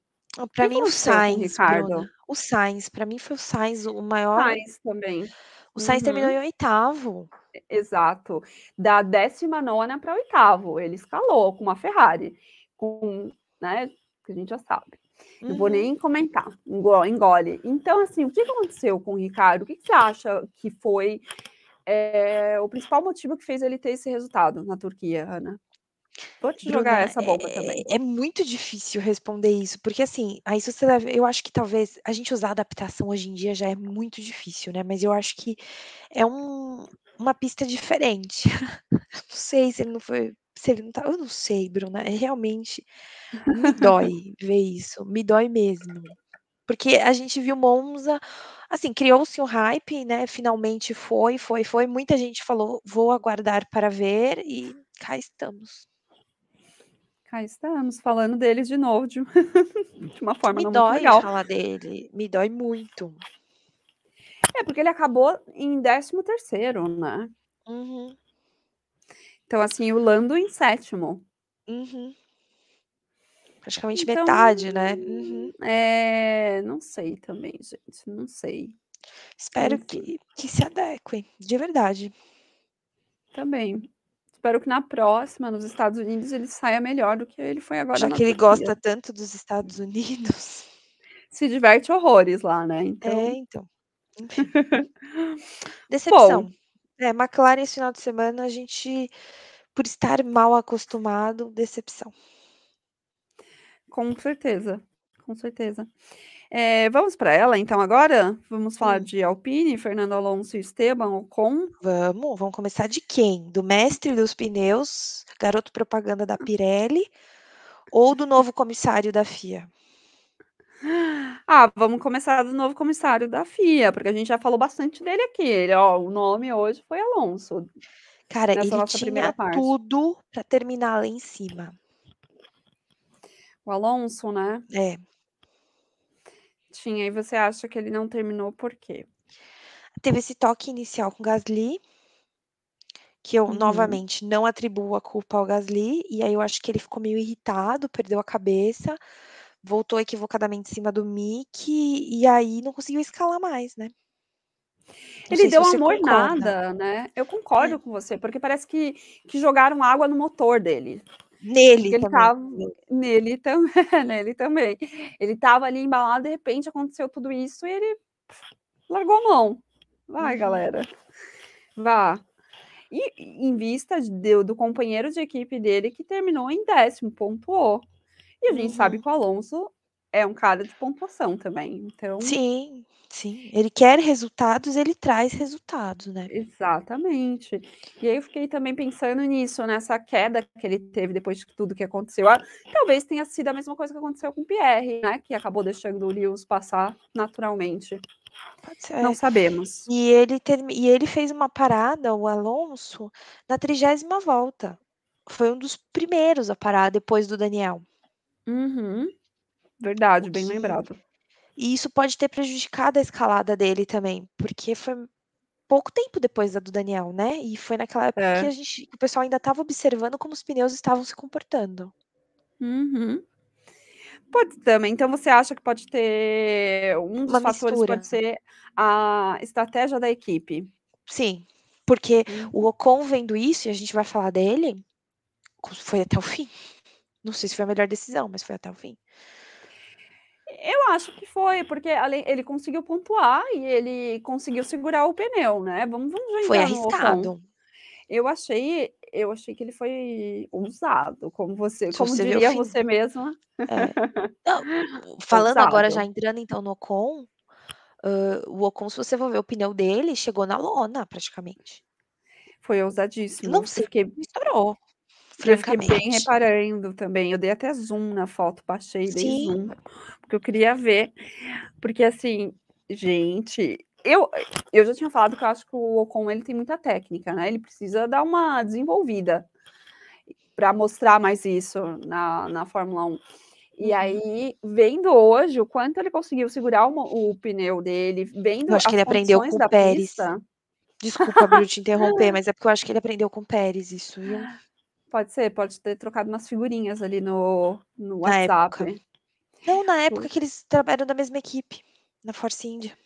Para mim, o Sainz, Ricardo? o Sainz, para mim foi o Sainz o maior.
Sainz também.
O Sainz uhum. terminou em oitavo.
Exato. Da décima nona para oitavo. Ele escalou com uma Ferrari, com, né, que a gente já sabe. Não vou uhum. nem comentar, engole. Então, assim, o que aconteceu com o Ricardo? O que você acha que foi é, o principal motivo que fez ele ter esse resultado na Turquia, Ana? Vou te Bruna, jogar essa bomba
é,
também.
É muito difícil responder isso, porque assim, aí você deve, eu acho que talvez a gente usar adaptação hoje em dia já é muito difícil, né? Mas eu acho que é um, uma pista diferente. não sei se ele não foi se ele não tá. Eu não sei, Bruna. É realmente me dói ver isso. Me dói mesmo. Porque a gente viu Monza, assim, criou-se um hype, né? Finalmente foi, foi, foi. Muita gente falou, vou aguardar para ver, e cá estamos.
Cá estamos, falando dele de novo, de, de uma forma
me
não
dói
muito legal.
falar dele, me dói muito.
É, porque ele acabou em 13 terceiro, né?
Uhum.
Então, assim, o Lando em sétimo.
Uhum. Praticamente então, metade, né? Uhum.
É, não sei também, gente, não sei.
Espero que, que se adequem, de verdade.
Também. Espero que na próxima, nos Estados Unidos, ele saia melhor do que ele foi agora.
Já que ele gosta tanto dos Estados Unidos.
Se diverte horrores lá, né?
Então... É, então. Decepção. Bom, é, McLaren esse final de semana a gente, por estar mal acostumado, decepção.
Com certeza, com certeza. É, vamos para ela, então, agora? Vamos falar Sim. de Alpine, Fernando Alonso e Esteban Ocon?
Vamos, vamos começar de quem? Do mestre dos pneus, garoto propaganda da Pirelli, ou do novo comissário da FIA?
Ah, vamos começar do novo comissário da FIA, porque a gente já falou bastante dele aqui. Ele, ó, o nome hoje foi Alonso.
Cara, ele tinha tudo para terminar lá em cima.
O Alonso, né?
É.
Tinha, e você acha que ele não terminou por quê?
Teve esse toque inicial com o Gasly, que eu uhum. novamente não atribuo a culpa ao Gasly, e aí eu acho que ele ficou meio irritado, perdeu a cabeça voltou equivocadamente em cima do Mick e aí não conseguiu escalar mais, né?
Não ele deu uma mornada, né? Eu concordo é. com você, porque parece que, que jogaram água no motor dele.
Nele
ele
também.
Tava, nele também, nele também. Ele estava ali embalado, de repente aconteceu tudo isso e ele largou a mão. Vai, uhum. galera. Vá. E em vista de, do companheiro de equipe dele que terminou em décimo, pontuou. E a gente uhum. sabe que o Alonso é um cara de pontuação também. Então.
Sim, sim. Ele quer resultados, ele traz resultados, né?
Exatamente. E aí eu fiquei também pensando nisso, nessa queda que ele teve depois de tudo que aconteceu. Ah, talvez tenha sido a mesma coisa que aconteceu com o Pierre, né? Que acabou deixando o Lewis passar naturalmente. Não sabemos.
E ele, ter... e ele fez uma parada, o Alonso, na trigésima volta. Foi um dos primeiros a parar depois do Daniel.
Uhum. Verdade, bem lembrado.
E isso pode ter prejudicado a escalada dele também, porque foi pouco tempo depois da do Daniel, né? E foi naquela época é. que a gente, que o pessoal ainda estava observando como os pneus estavam se comportando.
Uhum. Pode também. Então você acha que pode ter um dos Uma fatores mistura. pode ser a estratégia da equipe?
Sim, porque hum. o Ocon vendo isso, e a gente vai falar dele, foi até o fim. Não sei se foi a melhor decisão, mas foi até o fim.
Eu acho que foi, porque além, ele conseguiu pontuar e ele conseguiu segurar o pneu, né? Vamos, vamos
Foi arriscado.
Eu achei, eu achei que ele foi ousado, como você, como você diria você mesma. É.
Não, falando agora, já entrando então no Ocon, uh, o Ocon, se você for ver o pneu dele, chegou na lona praticamente.
Foi ousadíssimo.
Não sei,
porque
estourou.
Eu fiquei bem reparando também. Eu dei até zoom na foto, baixei, dei Sim. zoom, porque eu queria ver. Porque assim, gente, eu, eu já tinha falado que eu acho que o Ocon ele tem muita técnica, né? Ele precisa dar uma desenvolvida para mostrar mais isso na, na Fórmula 1. E uhum. aí, vendo hoje o quanto ele conseguiu segurar o, o pneu dele, vendo.
Eu acho que ele aprendeu com o Pérez. Pista, Desculpa, Bruno, te interromper, mas é porque eu acho que ele aprendeu com o Pérez, isso, viu?
Pode ser, pode ter trocado umas figurinhas ali no, no na WhatsApp.
Época. Não, na época que eles trabalham da mesma equipe, na Force India.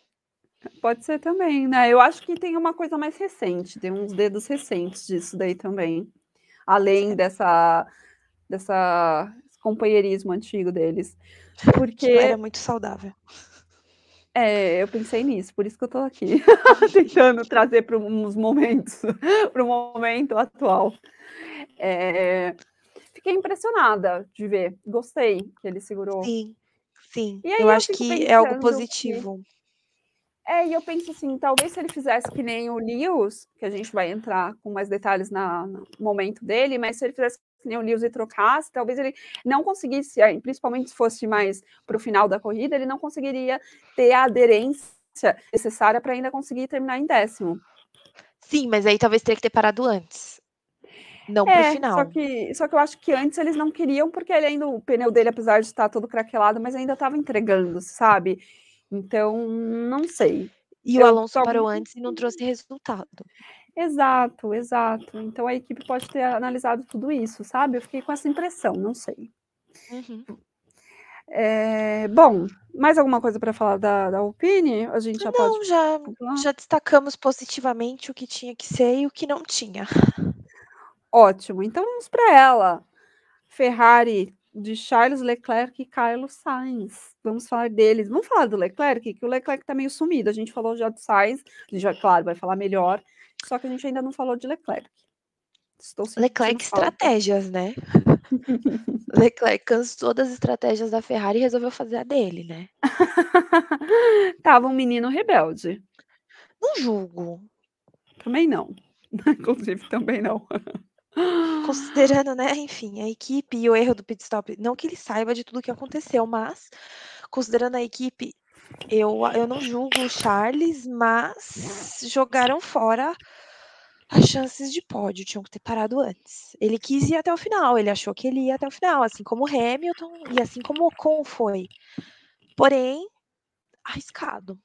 Pode ser também, né? Eu acho que tem uma coisa mais recente, tem uns dedos recentes disso daí também. Além dessa, dessa companheirismo antigo deles. Porque.
era muito saudável.
É, eu pensei nisso, por isso que eu tô aqui, tentando trazer para uns momentos, para o momento atual. É, fiquei impressionada de ver, gostei que ele segurou.
Sim, sim. Eu, eu acho que é algo positivo.
Que... É, e eu penso assim, talvez se ele fizesse que nem o Lewis, que a gente vai entrar com mais detalhes na, no momento dele, mas se ele fizesse que nem o Lewis e trocasse, talvez ele não conseguisse, principalmente se fosse mais para o final da corrida, ele não conseguiria ter a aderência necessária para ainda conseguir terminar em décimo.
Sim, mas aí talvez teria que ter parado antes. Não é, pro final.
Só que, só que eu acho que antes eles não queriam, porque ele ainda, o pneu dele, apesar de estar todo craquelado, mas ainda estava entregando, sabe? Então, não sei.
E eu o Alonso parou antes e não trouxe resultado.
Exato, exato. Então a equipe pode ter analisado tudo isso, sabe? Eu fiquei com essa impressão, não sei. Uhum. É, bom, mais alguma coisa para falar da, da Alpine? A gente já
não,
pode.
Já, já destacamos positivamente o que tinha que ser e o que não tinha.
Ótimo, então vamos para ela. Ferrari de Charles Leclerc e Carlos Sainz. Vamos falar deles. Vamos falar do Leclerc, que o Leclerc está meio sumido. A gente falou já do Sainz, gente já, claro, vai falar melhor, só que a gente ainda não falou de Leclerc.
Estou Leclerc estratégias, né? Leclerc cansou das estratégias da Ferrari e resolveu fazer a dele, né?
Tava um menino rebelde.
Não julgo.
Também não. Inclusive, também não.
Considerando, né, enfim, a equipe e o erro do pit stop, não que ele saiba de tudo que aconteceu, mas considerando a equipe, eu, eu não julgo o Charles, mas jogaram fora as chances de pódio, tinham que ter parado antes. Ele quis ir até o final, ele achou que ele ia até o final, assim como o Hamilton e assim como o Ocon foi. Porém, arriscado.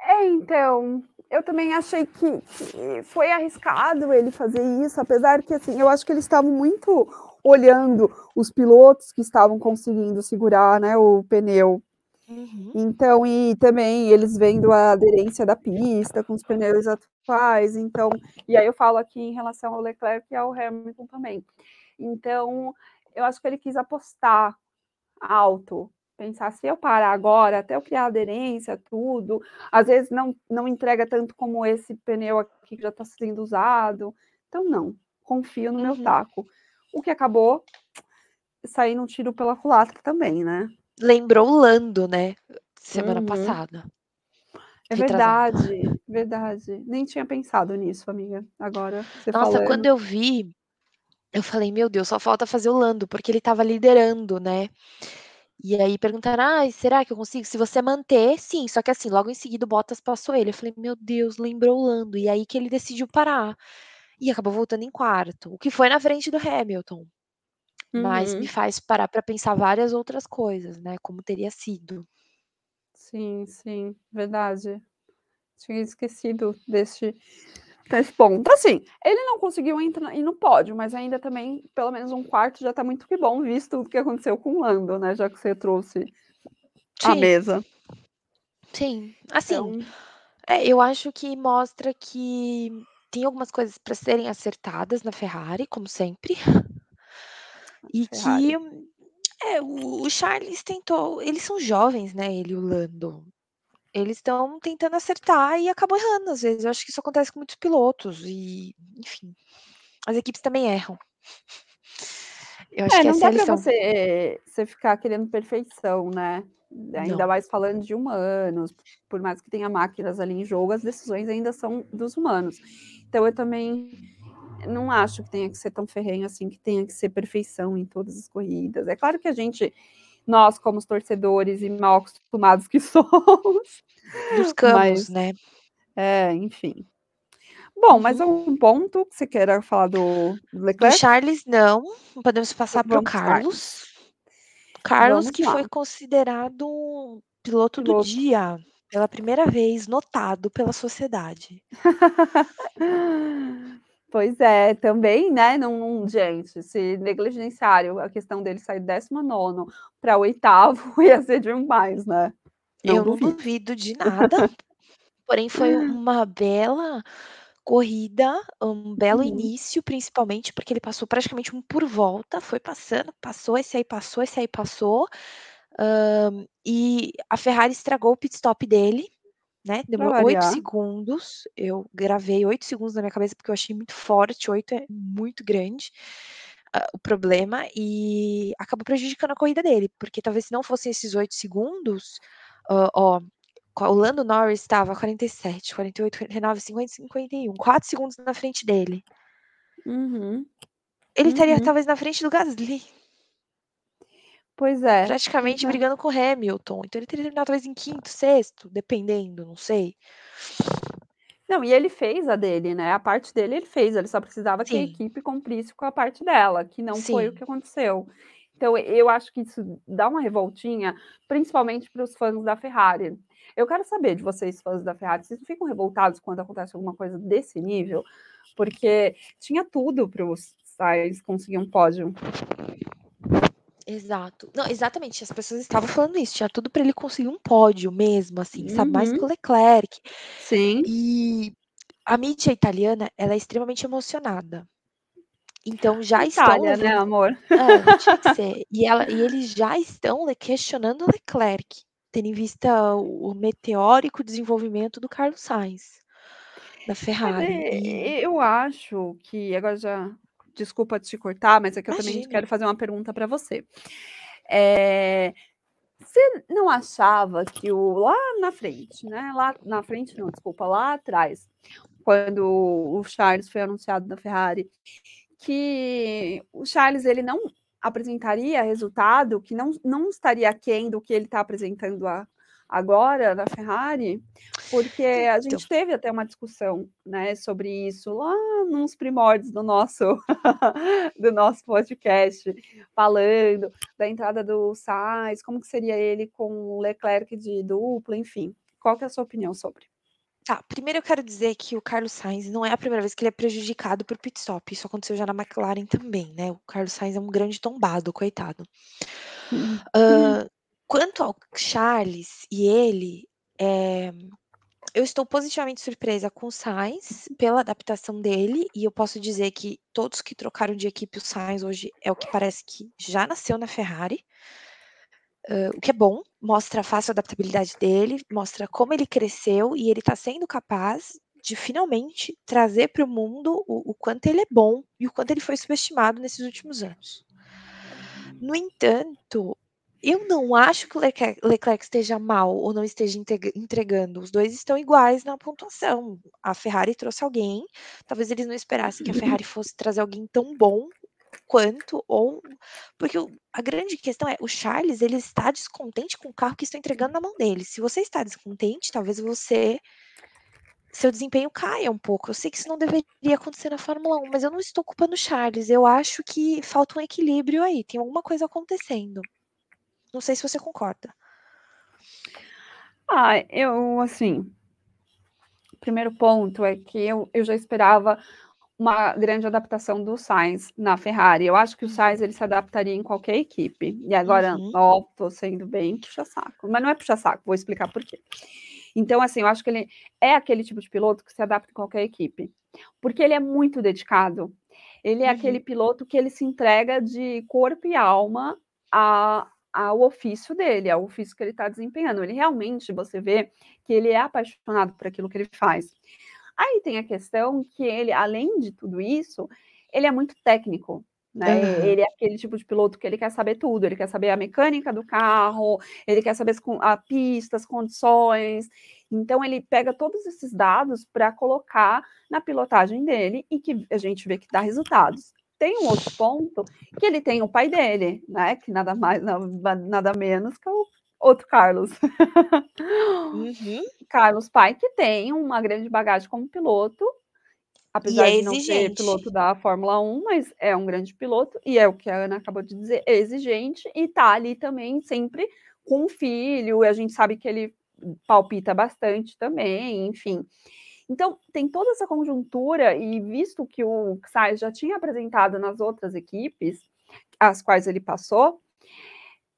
É, então, eu também achei que, que, foi arriscado ele fazer isso, apesar que assim, eu acho que eles estavam muito olhando os pilotos que estavam conseguindo segurar né, o pneu.
Uhum.
Então e também eles vendo a aderência da pista com os pneus atuais, então e aí eu falo aqui em relação ao Leclerc e ao Hamilton também. Então, eu acho que ele quis apostar alto, pensar se eu parar agora, até eu criar aderência, tudo, às vezes não não entrega tanto como esse pneu aqui que já está sendo usado, então não, confio no meu
Uhum.
taco. O que acabou saindo um tiro pela culatra também, né.
Lembrou o Lando, né, semana
Uhum.
passada.
É verdade, verdade. Nem tinha pensado nisso, amiga. Agora você
Nossa, quando
falando.
eu vi, eu falei: "Meu Deus, só falta fazer o Lando", porque ele estava liderando, né. E aí perguntaram: "Ai, será que eu consigo?", se você manter, sim, só que assim, logo em seguida o Bottas passou ele, eu falei: "Meu Deus, lembrou o Lando", e aí que ele decidiu parar. E acabou voltando em quarto, o que foi na frente do Hamilton. Mas me
Uhum.
faz parar pra pensar várias outras coisas, né, como teria sido.
Sim, sim, verdade. Tinha esquecido desse desse ponto. Assim, ele não conseguiu entrar ir no pódio, mas ainda também, pelo menos um quarto já tá muito que bom, visto o que aconteceu com o Lando, né, já que você trouxe
Sim.
mesa.
Sim, assim,
Então
é, eu acho que mostra que tem algumas coisas pra serem acertadas na Ferrari, como sempre. E que,
Ferrari.
é, o o Charles tentou eles são jovens, né, ele e o Lando. Eles estão tentando acertar e acabam errando às vezes, eu acho que isso acontece com muitos pilotos e, enfim, as equipes também erram. Eu acho
É,
que
não
é
dá
a
pra
lição.
você você ficar querendo perfeição, né, ainda
Não.
mais falando de humanos, por mais que tenha máquinas ali em jogo, as decisões ainda são dos humanos. Então eu também não acho que tenha que ser tão ferrenho assim, que tenha que ser perfeição em todas as corridas. É claro que a gente nós como os torcedores e mal acostumados que somos,
Buscamos,
mas
né.
é, enfim. Bom, mais
Uhum.
algum ponto que você queira falar do do
Do
Leclerc?
Charles não, podemos passar para o Carlos.
Carlos.
Carlos que
lá.
foi considerado piloto do
Piloto.
dia, pela primeira vez, notado pela sociedade.
Pois é, também, né, não gente, se negligenciarem a questão dele sair 19º pra 8º ia ser demais, né. Não
Eu não
duvido.
duvido de nada, porém foi uma bela corrida, um belo
Uhum.
início, principalmente porque ele passou praticamente 1 por volta, foi passando, passou, esse aí passou, esse aí passou, hã, e a Ferrari estragou o pit stop dele, né, demorou 8
variar.
segundos, eu gravei 8 segundos na minha cabeça, porque eu achei muito forte, 8 é muito grande, hã, o problema, e acabou prejudicando a corrida dele, porque talvez se não fossem esses 8 segundos, hã, ó, o Lando Norris estava 47, 48, 49, 50, 51, 4 segundos na frente dele.
Uhum,
Ele estaria
uhum.
talvez na frente do Gasly.
Pois é,
Praticamente
é.
brigando com o Hamilton, então ele teria terminado talvez em 5º, 6º, dependendo, não sei.
Não, e ele fez a dele, né, a parte dele ele fez, ele só precisava que a
Sim.
equipe cumprisse com a parte dela, que não foi o
Sim.
que aconteceu. Então eu acho que isso dá uma revoltinha, principalmente para os fãs da Ferrari. Eu quero saber de vocês fãs da Ferrari, vocês não ficam revoltados quando acontece alguma coisa desse nível? Porque tinha tudo para o Sainz conseguir um pódio.
Exato. Não, exatamente, as pessoas estavam falando isso, tinha tudo pra ele conseguir um pódio mesmo, assim, sabe, mais que o
Uhum.
Leclerc.
Sim.
E a mídia italiana, ela é extremamente emocionada. Então já estão
Itália, né,
levando
amor?
é, tinha que ser. E ela e eles já estão questionando o Leclerc, tendo em vista o meteórico desenvolvimento do Carlos Sainz, da Ferrari, e
eh, eu acho que agora já desculpa te cortar, mas é que eu também
Imagina.
quero fazer uma pergunta pra você. Eh, você não achava que o lá na frente, né, lá na frente não, desculpa, lá atrás, quando o Charles foi anunciado da Ferrari, que o Charles ele não apresentaria resultado, que não não estaria aquém do que ele tá apresentando a agora na Ferrari? Porque a
Então
gente teve até uma discussão, né, sobre isso lá nos primórdios do nosso do nosso podcast, falando da entrada do Sainz, como que seria ele com o Leclerc de dupla, enfim. Qual que é a sua opinião sobre?
Tá, primeiro eu quero dizer que o Carlos Sainz não é a primeira vez que ele é prejudicado por pit stop, isso aconteceu já na McLaren também, né, o Carlos Sainz é um grande tombado, coitado. Hã, Quanto ao Charles e ele, eh, eu estou positivamente surpresa com o Sainz pela adaptação dele, e eu posso dizer que todos que trocaram de equipe, o Sainz hoje é o que parece que já nasceu na Ferrari. Uh, o que é bom, mostra a fácil adaptabilidade dele, mostra como ele cresceu e ele está sendo capaz de finalmente trazer para o mundo o quanto ele é bom e o quanto ele foi subestimado nesses últimos anos. No entanto, eu não acho que o Leclerc, Leclerc esteja mal ou não esteja entregando. Os dois estão iguais na pontuação. A Ferrari trouxe alguém, talvez eles não esperassem que a Ferrari fosse trazer alguém tão bom quanto ou porque o, a grande questão é o Charles ele está descontente com o carro que está entregando na mão dele. Se você está descontente, talvez você seu desempenho caia um pouco. Eu sei que isso não deveria acontecer na Fórmula 1, mas eu não estou culpando o Charles. Eu acho que falta um equilíbrio aí, tem alguma coisa acontecendo. Não sei se você concorda.
Ah, eu, assim. Primeiro ponto é que eu, eu já esperava uma grande adaptação do Sainz na Ferrari. Eu acho que o Sainz ele se adaptaria em qualquer equipe. E agora, uhum. ó, tô sendo bem puxa-saco. Mas não é puxa-saco, vou explicar por quê. Então, assim, eu acho que ele é aquele tipo de piloto que se adapta em qualquer equipe. Porque ele é muito dedicado. Ele é uhum. aquele piloto que ele se entrega de corpo e alma a, ao ofício dele, ao ofício que ele está desempenhando. Ele realmente, você vê que ele é apaixonado por aquilo que ele faz. Aí tem a questão que ele, além de tudo isso, ele é muito técnico. Né? Uhum. Ele é aquele tipo de piloto que ele quer saber tudo, ele quer saber a mecânica do carro, ele quer saber a pista, as condições. Então ele pega todos esses dados para colocar na pilotagem dele e que a gente vê que dá resultados. Tem um outro ponto que ele tem o pai dele, né? Que nada mais, nada menos que o outro Carlos. Uhum. Carlos Pai, que tem uma grande bagagem como piloto, apesar é de não ser piloto da Fórmula 1, mas é um grande piloto, e é o que a Ana acabou de dizer, é exigente, e tá ali também sempre com o filho, e a gente sabe que ele palpita bastante também, enfim. Então, tem toda essa conjuntura, e visto que o Sainz já tinha apresentado nas outras equipes, as quais ele passou,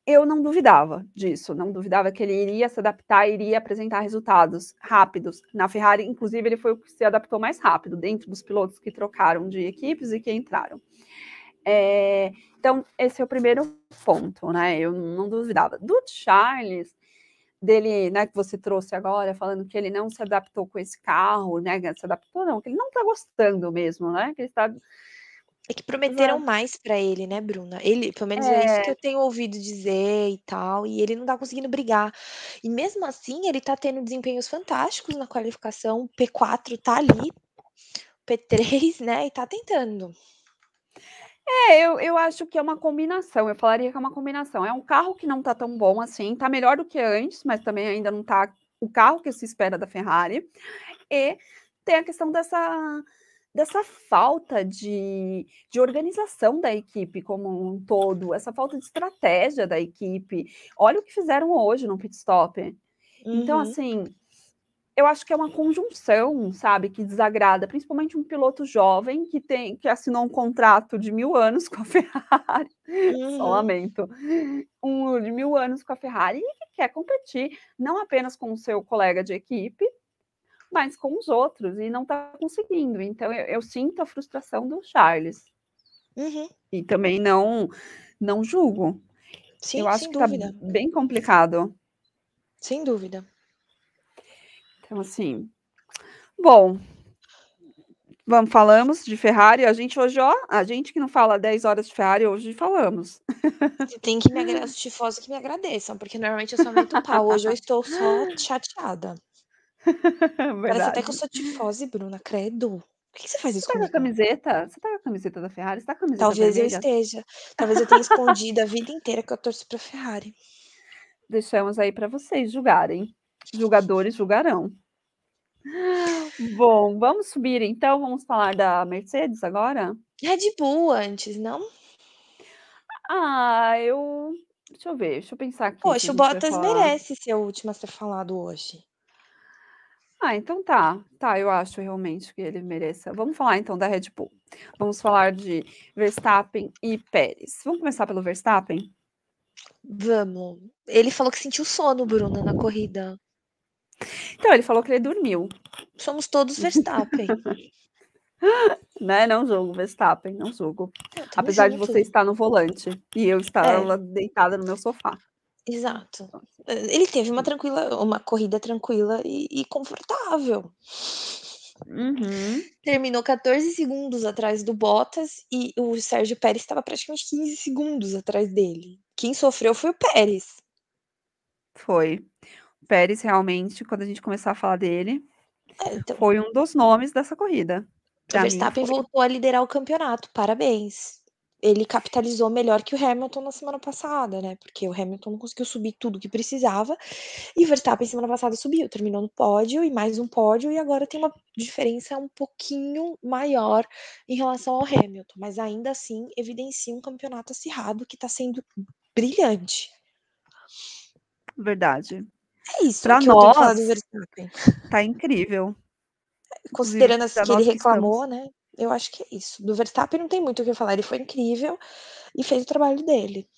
eu não duvidava disso, não duvidava que ele iria se adaptar, iria apresentar resultados rápidos. Na Ferrari, inclusive, ele foi o que se adaptou mais rápido, dentro dos pilotos que trocaram de equipes e que entraram. É, então, esse é o primeiro ponto, né? Eu não duvidava. Do Charles, dele, né, que você trouxe agora, falando que ele não se adaptou com esse carro, né? Se adaptou, não, que ele não tá gostando mesmo, né? Que ele está
é que prometeram mais para ele, né, Bruna? Ele, pelo menos é isso que eu tenho ouvido dizer e tal, e ele não tá conseguindo brigar. E mesmo assim, ele tá tendo desempenhos fantásticos na qualificação. O P4 tá ali, o P3, né, e tá tentando.
É, eu, eu acho que é uma combinação. Eu falaria que é uma combinação. É um carro que não tá tão bom assim, tá melhor do que antes, mas também ainda não tá o carro que se espera da Ferrari. E tem a questão dessa dessa falta de, de organização da equipe como um todo, essa falta de estratégia da equipe. Olha o que fizeram hoje no pit stop. Então, uhum. Então, assim, eu acho que é uma conjunção, sabe, que desagrada, principalmente um piloto jovem que tem que assinou um contrato de mil anos com a Ferrari, uhum. só lamento, um de mil anos com a Ferrari e que quer competir não apenas com o seu colega de equipe, mas com os outros e não está conseguindo. Então eu, eu, sinto a frustração do Charles. Uhum. E também não não julgo. Sim, eu acho que está bem complicado.
Sem dúvida.
Então, assim. Bom, vamos, falamos de Ferrari. A gente hoje, ó, a gente que não fala 10 horas de Ferrari, hoje falamos.
Tem que me agradecer, os tifosos que me agradeçam, porque normalmente eu só meto pau. Hoje eu estou só chateada. Parece até que eu sou tifose, Bruna, credo. Por que você faz isso
Você tá com a camiseta? Você tá com a camiseta da Ferrari? Você tá com a camiseta
Talvez eu esteja. Talvez eu tenha escondido a vida inteira que eu torço pra Ferrari.
Deixamos aí para vocês julgarem. Julgadores julgarão. Bom, vamos subir então. Vamos falar da Mercedes agora?
Red Bull antes, não?
Ah, eu. Deixa eu ver, deixa eu pensar aqui.
Poxa, o Bottas merece ser o último a ser falado hoje.
Ah, então tá. Tá, eu acho realmente que ele mereça. Vamos falar então da Red Bull. Vamos falar de Verstappen e Pérez. Vamos começar pelo Verstappen?
Vamos. Ele falou que sentiu sono, Bruna, na corrida.
Então, ele falou que ele dormiu.
Somos todos Verstappen.
né? Não jogo Verstappen, não jogo. Apesar junto. de você estar no volante e eu estar é. deitada no meu sofá.
Exato. Ele teve uma tranquila, uma corrida tranquila e, e confortável.
Uhum.
Terminou 14 segundos atrás do Bottas e o Sérgio Pérez estava praticamente 15 segundos atrás dele. Quem sofreu foi o Pérez.
Foi. Pérez realmente, quando a gente começar a falar dele,
é, então...
foi um dos nomes dessa corrida.
O Verstappen voltou a liderar o campeonato. Parabéns ele capitalizou melhor que o Hamilton na semana passada, né? Porque o Hamilton não conseguiu subir tudo que precisava e o Verstappen semana passada subiu, terminou no pódio e mais um pódio e agora tem uma diferença um pouquinho maior em relação ao Hamilton, mas ainda assim evidencia um campeonato acirrado que está sendo brilhante.
Verdade.
É isso pra que nós, eu tenho falado do Verstappen.
Tá incrível.
Considerando assim que ele reclamou, né? Eu acho que é isso. Do Verstappen não tem muito o que falar, ele foi incrível e fez o trabalho dele.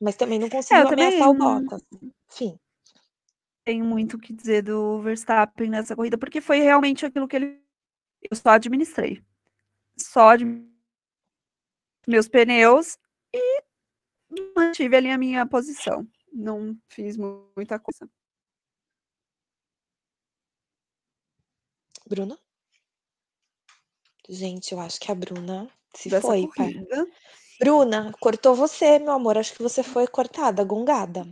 Mas também não conseguiu é, ameaçar o Bottas. Enfim.
Tenho muito o que dizer do Verstappen nessa corrida, porque foi realmente aquilo que ele. Eu só administrei. Só de meus pneus e mantive ali a minha posição. Não fiz muita coisa.
Bruna? Gente, eu acho que a Bruna se Dessa foi, pai. Bruna, cortou você, meu amor. Acho que você foi cortada, gongada.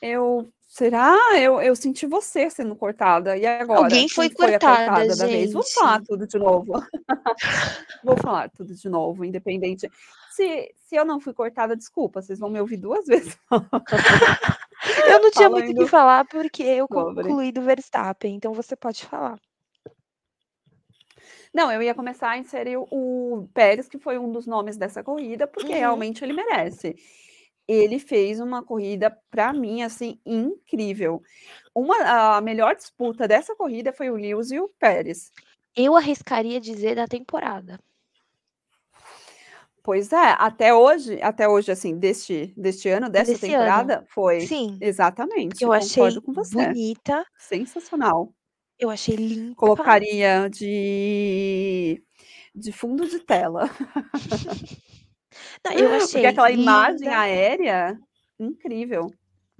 Eu. Será? Eu, eu senti você sendo cortada. E agora?
Alguém foi cortada, foi cortada
vez? Vou falar tudo de novo. Vou falar tudo de novo, independente. Se, se eu não fui cortada, desculpa, vocês vão me ouvir duas vezes.
eu não tinha Falando... muito o que falar porque eu concluí do Verstappen, então você pode falar.
Não, eu ia começar a inserir o Pérez, que foi um dos nomes dessa corrida, porque uhum. realmente ele merece. Ele fez uma corrida, para mim, assim, incrível. Uma, a melhor disputa dessa corrida foi o Lewis e o Pérez.
Eu arriscaria dizer da temporada.
Pois é, até hoje, até hoje, assim, deste, deste ano, dessa desse temporada, ano. foi.
Sim.
Exatamente.
Eu achei com você. bonita.
Sensacional.
Eu achei limpa.
Colocaria de de fundo de tela.
Não, eu achei
Porque aquela linda. imagem aérea, incrível.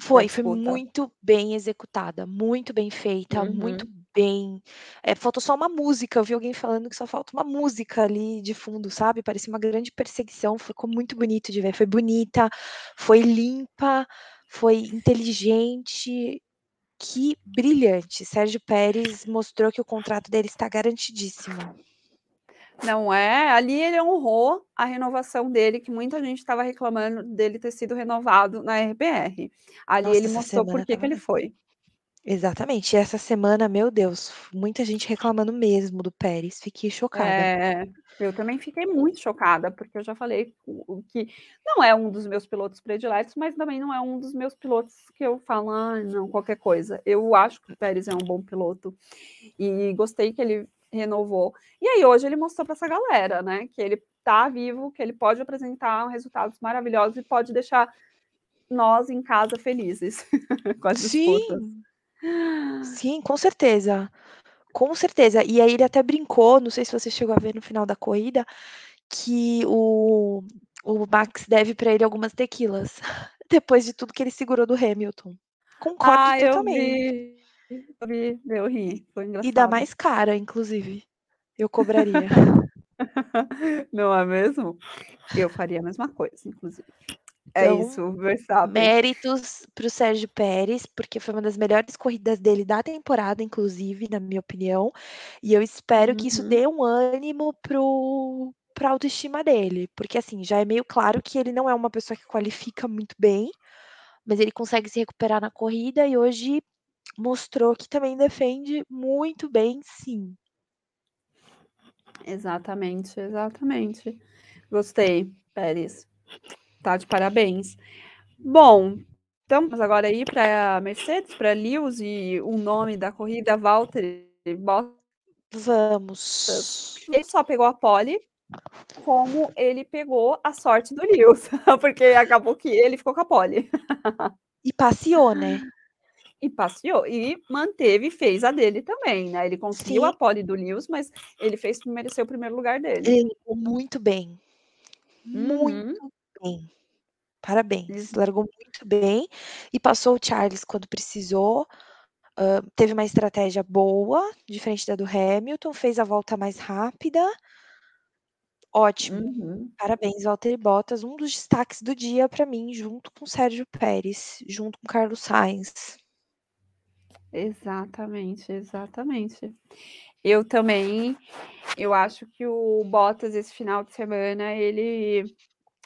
Foi, foi muito bem executada, muito bem feita, uhum. muito bem. É, faltou só uma música. Eu vi alguém falando que só falta uma música ali de fundo, sabe? Parecia uma grande perseguição. Ficou muito bonito de ver. Foi bonita, foi limpa, foi inteligente que brilhante. Sérgio Pérez mostrou que o contrato dele está garantidíssimo.
Não é? Ali ele honrou a renovação dele, que muita gente estava reclamando dele ter sido renovado na RBR. Ali Nossa, ele mostrou por que, que ele foi.
Exatamente. E essa semana, meu Deus, muita gente reclamando mesmo do Pérez. Fiquei chocada.
É, eu também fiquei muito chocada, porque eu já falei que não é um dos meus pilotos prediletos, mas também não é um dos meus pilotos que eu falo, ah, não, qualquer coisa. Eu acho que o Pérez é um bom piloto e gostei que ele renovou. E aí hoje ele mostrou para essa galera, né, que ele tá vivo, que ele pode apresentar resultados maravilhosos e pode deixar nós em casa felizes com as
Sim. disputas. Sim, com certeza. Com certeza. E aí ele até brincou, não sei se você chegou a ver no final da corrida, que o, o Max deve para ele algumas tequilas, depois de tudo que ele segurou do Hamilton. Concordo
ah,
totalmente.
Eu vi, eu vi, eu ri, foi engraçado.
E dá mais cara, inclusive. Eu cobraria.
Não é mesmo? Eu faria a mesma coisa, inclusive. É então, isso, Verstappen.
Méritos para o Sérgio Pérez, porque foi uma das melhores corridas dele da temporada, inclusive, na minha opinião. E eu espero uhum. que isso uhum. dê um ânimo para a autoestima dele. Porque, assim, já é meio claro que ele não é uma pessoa que qualifica muito bem, mas ele consegue se recuperar na corrida e hoje mostrou que também defende muito bem, sim.
Exatamente, exatamente. Gostei, Pérez. Tá de parabéns. Bom, então vamos agora aí para Mercedes, para Lewis e o nome da corrida, Walter
Vamos.
Ele só pegou a pole, como ele pegou a sorte do Lewis, porque acabou que ele ficou com a pole.
E passeou, né?
E passeou, e manteve, fez a dele também, né? Ele conseguiu
Sim.
a pole do Lewis, mas ele fez mereceu o primeiro lugar dele.
Ele muito bem. Muito
Uhum.
Bem. Parabéns. Largou muito bem e passou o Charles quando precisou. Hã, teve uma estratégia boa, diferente da do Hamilton, fez a volta mais rápida. Ótimo.
Uhum.
Parabéns, Valtteri Bottas, um dos destaques do dia pra mim, junto com Sérgio Pérez, junto com Carlos Sainz.
Exatamente, exatamente. Eu também, eu acho que o Bottas esse final de semana ele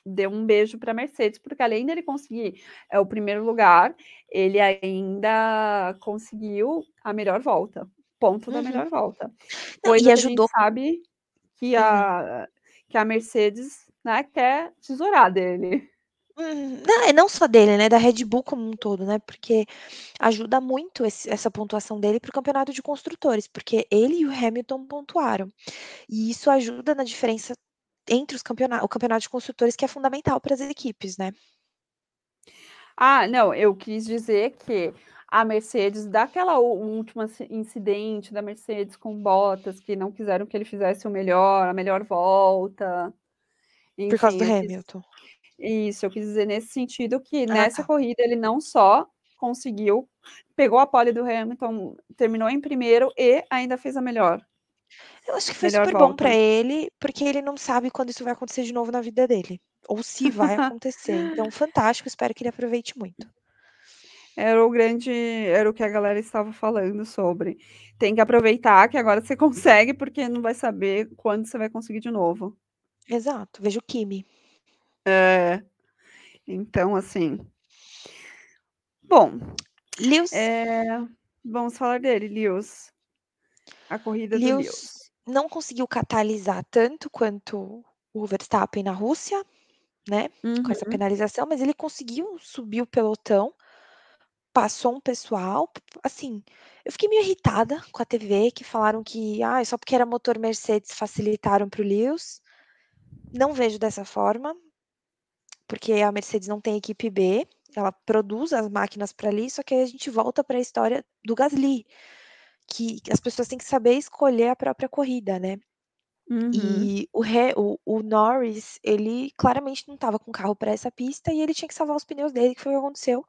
deu um beijo pra Mercedes, porque além dele conseguir, eh, o primeiro lugar, ele ainda conseguiu a melhor volta, ponto da
Uhum.
melhor volta.
Não, e
que a gente
ajudou
sabe que
Uhum.
a que a Mercedes, né, quer tesourar dele.
Uhum. Não, é não só dele, né, da Red Bull como um todo, né, porque ajuda muito esse essa pontuação dele para o campeonato de construtores, porque ele e o Hamilton pontuaram. E isso ajuda na diferença entre os campeona o campeonato de construtores que é fundamental para as equipes, né.
Ah, não, eu quis dizer que a Mercedes daquela última inci incidente da Mercedes com Bottas, que não quiseram que ele fizesse o melhor a melhor volta,
Por causa
enfim,
do Hamilton.
isso, eu quis dizer nesse sentido que
Ah,
nessa
tá.
corrida ele não só conseguiu pegou a pole do Hamilton, terminou em primeiro e ainda fez a melhor
Eu acho que foi
melhor
super bom pra
volta.
ele, porque ele não sabe quando isso vai acontecer de novo na vida dele, ou se vai acontecer, então fantástico, espero que ele aproveite muito.
Era o grande era o que a galera estava falando sobre. Tem que aproveitar que agora você consegue, porque não vai saber quando você vai conseguir de novo.
Exato, veja o Kimi.
É. Então, assim bom,
Lewis
eh, vamos falar dele, Lewis. A corrida do
Lewis
Lewis.
não conseguiu catalisar tanto quanto o Verstappen na Rússia, né, com essa
Uhum.
penalização, mas ele conseguiu subir o pelotão, passou um pessoal, assim, eu fiquei meio irritada com a TV que falaram que: "Ai, só porque era motor Mercedes facilitaram para o Lewis", não vejo dessa forma porque a Mercedes não tem equipe B, ela produz as máquinas pra ali, só que aí a gente volta pra história do Gasly, que as pessoas têm que saber escolher a própria corrida, né.
Uhum.
E o o o Norris, ele claramente não estava com carro pra essa pista e ele tinha que salvar os pneus dele, que foi o que aconteceu.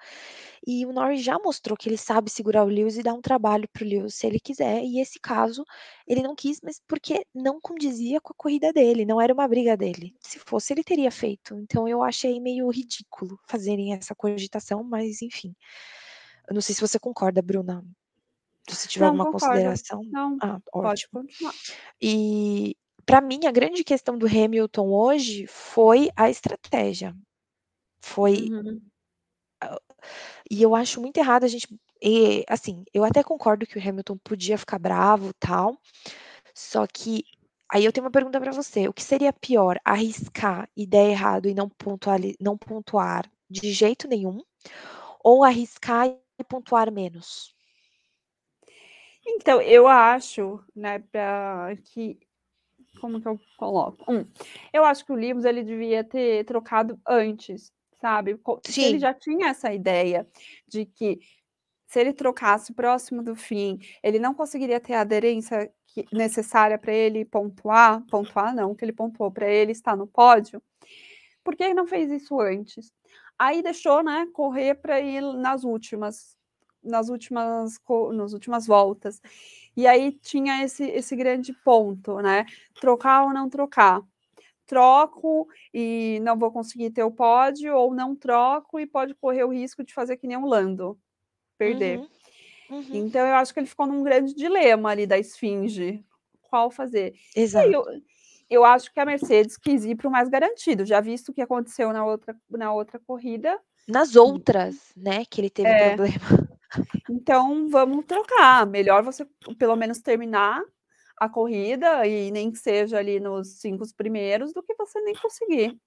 E o Norris já mostrou que ele sabe segurar o Lewis e dar um trabalho para o Lewis se ele quiser, e esse caso ele não quis, mas porque não condizia com a corrida dele, não era uma briga dele. Se fosse, ele teria feito, então eu achei meio ridículo fazerem essa cogitação, mas enfim. Eu não sei se você concorda, Bruna. Se tiver
Não,
alguma
concordo.
consideração
Não,
ah,
pode
ótimo.
continuar.
E, pra mim a grande questão do Hamilton hoje foi a estratégia. Foi
Uhum.
e eu acho muito errado a gente eh, assim, eu até concordo que o Hamilton podia ficar bravo, tal, só que aí eu tenho uma pergunta pra você, o que seria pior, arriscar e dar errado e não pontuali não pontuar de jeito nenhum, ou arriscar e pontuar menos?
Então, eu acho, né, pra que como que eu coloco? 1, eu acho que o Lewis ele devia ter trocado antes, sabe, se ele
Sim.
já tinha essa ideia de que se ele trocasse próximo do fim, ele não conseguiria ter a aderência que necessária pra ele pontuar pontuar não, que ele pontuou, pra ele estar no pódio, por que não fez isso antes? Aí deixou, né, correr pra ir nas últimas nas últimas nas últimas voltas. E aí tinha esse esse grande ponto, né, trocar ou não trocar. Troco e não vou conseguir ter o pódio ou não troco e pode correr o risco de fazer que nem o Lando, perder.
Uhum, uhum.
Então eu acho que ele ficou num grande dilema ali da esfinge, qual fazer. E aí eu
Exato.
eu acho que a Mercedes quis ir para o mais garantido, já visto o que aconteceu na outra na outra corrida
Nas outras, né, que ele teve
É.
problema.
Então vamos trocar, melhor você pelo menos terminar a corrida e nem que seja ali nos 5 primeiros, do que você nem conseguir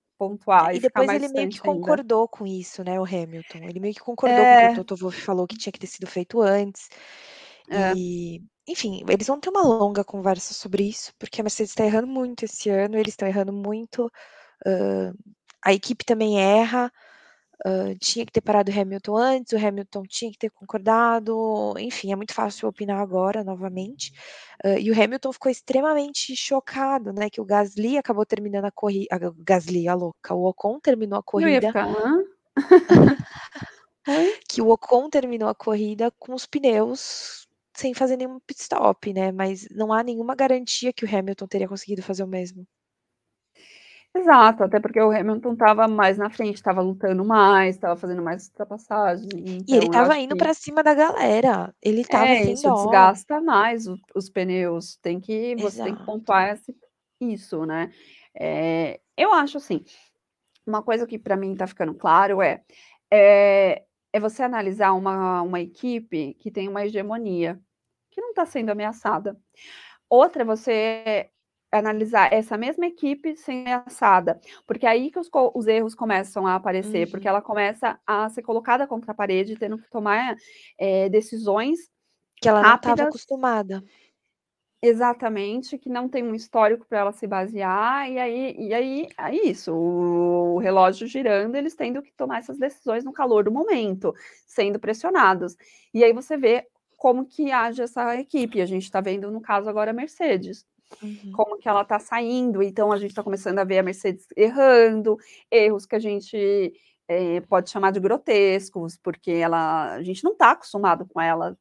É,
pontuar
e
e ficar
depois ele meio que
ainda.
concordou com isso, né, o Hamilton, ele meio que concordou com o que o
É.
Toto Wolff falou que tinha que ter sido feito antes.
É.
E enfim, eles vão ter uma longa conversa sobre isso, porque a Mercedes está errando muito esse ano, eles estão errando muito, uh, a equipe também erra, uh, tinha que ter parado o Hamilton antes, o Hamilton tinha que ter concordado, enfim, é muito fácil opinar agora, novamente. Uh, e o Hamilton ficou extremamente chocado, né, que o Gasly acabou terminando a corrida, Gasly, a louca, o Ocon terminou a corrida. Eu ia ficar, que o Ocon terminou a corrida com os pneus sem fazer nenhum pit stop, né? Mas não há nenhuma garantia que o Hamilton teria conseguido fazer o mesmo.
Exato, até porque o Hamilton estava mais na frente, estava lutando mais, estava fazendo mais ultrapassagem. Então
e ele estava indo que... para cima da galera. Ele estava
é,
sem
isso
dó.
desgasta mais os, os pneus. Tem que você Exato. tem que pontuar isso, né? É, eu acho assim, uma coisa que para mim está ficando claro é, é é você analisar uma, uma equipe que tem uma hegemonia, que não está sendo ameaçada. Outra é você analisar essa mesma equipe sem ameaçada, porque é aí que os, os erros começam a aparecer, uhum. porque ela começa a ser colocada contra a parede, tendo que tomar é, decisões
que ela rápidas, não estava acostumada.
Exatamente, que não tem um histórico para ela se basear, e aí, e aí é isso, o relógio girando, eles tendo que tomar essas decisões no calor do momento, sendo pressionados. E aí você vê como que age essa equipe. A gente está vendo, no caso, agora a Mercedes. Uhum. Como que ela está saindo, então a gente está começando a ver a Mercedes errando, erros que a gente é, pode chamar de grotescos, porque ela, a gente não está acostumado com ela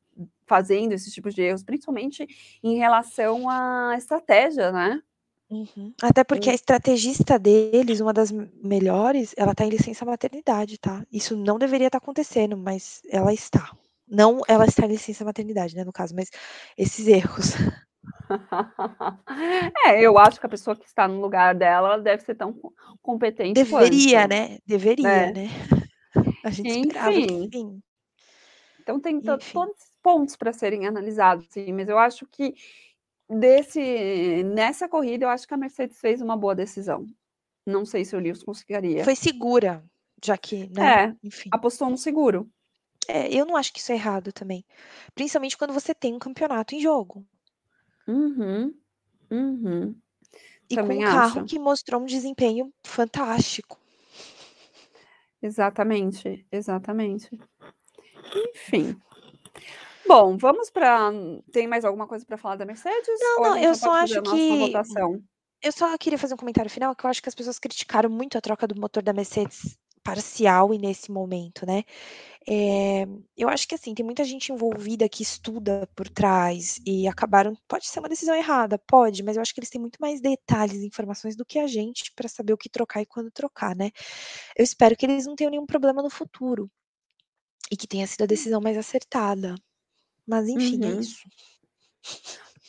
fazendo esses tipos de erros, principalmente em relação à estratégia, né?
Uhum. Até porque a estrategista deles, uma das melhores, ela está em licença maternidade, tá? Isso não deveria estar tá acontecendo, mas ela está. Não ela está em licença maternidade, né, no caso, mas esses erros.
é, eu acho que a pessoa que está no lugar dela deve ser tão competente
Deveria, quanto. né? Deveria, é. né? A gente Enfim. esperava que sim.
Então tem todos esses pontos para serem analisados, sim, mas eu acho que desse nessa corrida eu acho que a Mercedes fez uma boa decisão. Não sei se o Lewis conseguiria.
Foi segura, já que, né?
É, Enfim. apostou no seguro.
É, eu não acho que isso é errado também. Principalmente quando você tem um campeonato em jogo.
Uhum. Uhum.
E também com um acho. carro que mostrou um desempenho fantástico.
Exatamente, exatamente. Enfim. Bom, vamos para. Tem mais alguma coisa para falar da Mercedes?
Não, não, eu só acho que. Eu só queria fazer um comentário final, que eu acho que as pessoas criticaram muito a troca do motor da Mercedes parcial e nesse momento, né? É, eu acho que assim, tem muita gente envolvida que estuda por trás e acabaram. Pode ser uma decisão errada, pode, mas eu acho que eles têm muito mais detalhes, informações do que a gente para saber o que trocar e quando trocar, né? Eu espero que eles não tenham nenhum problema no futuro e que tenha sido a decisão mais acertada. Mas enfim, é uhum. é isso.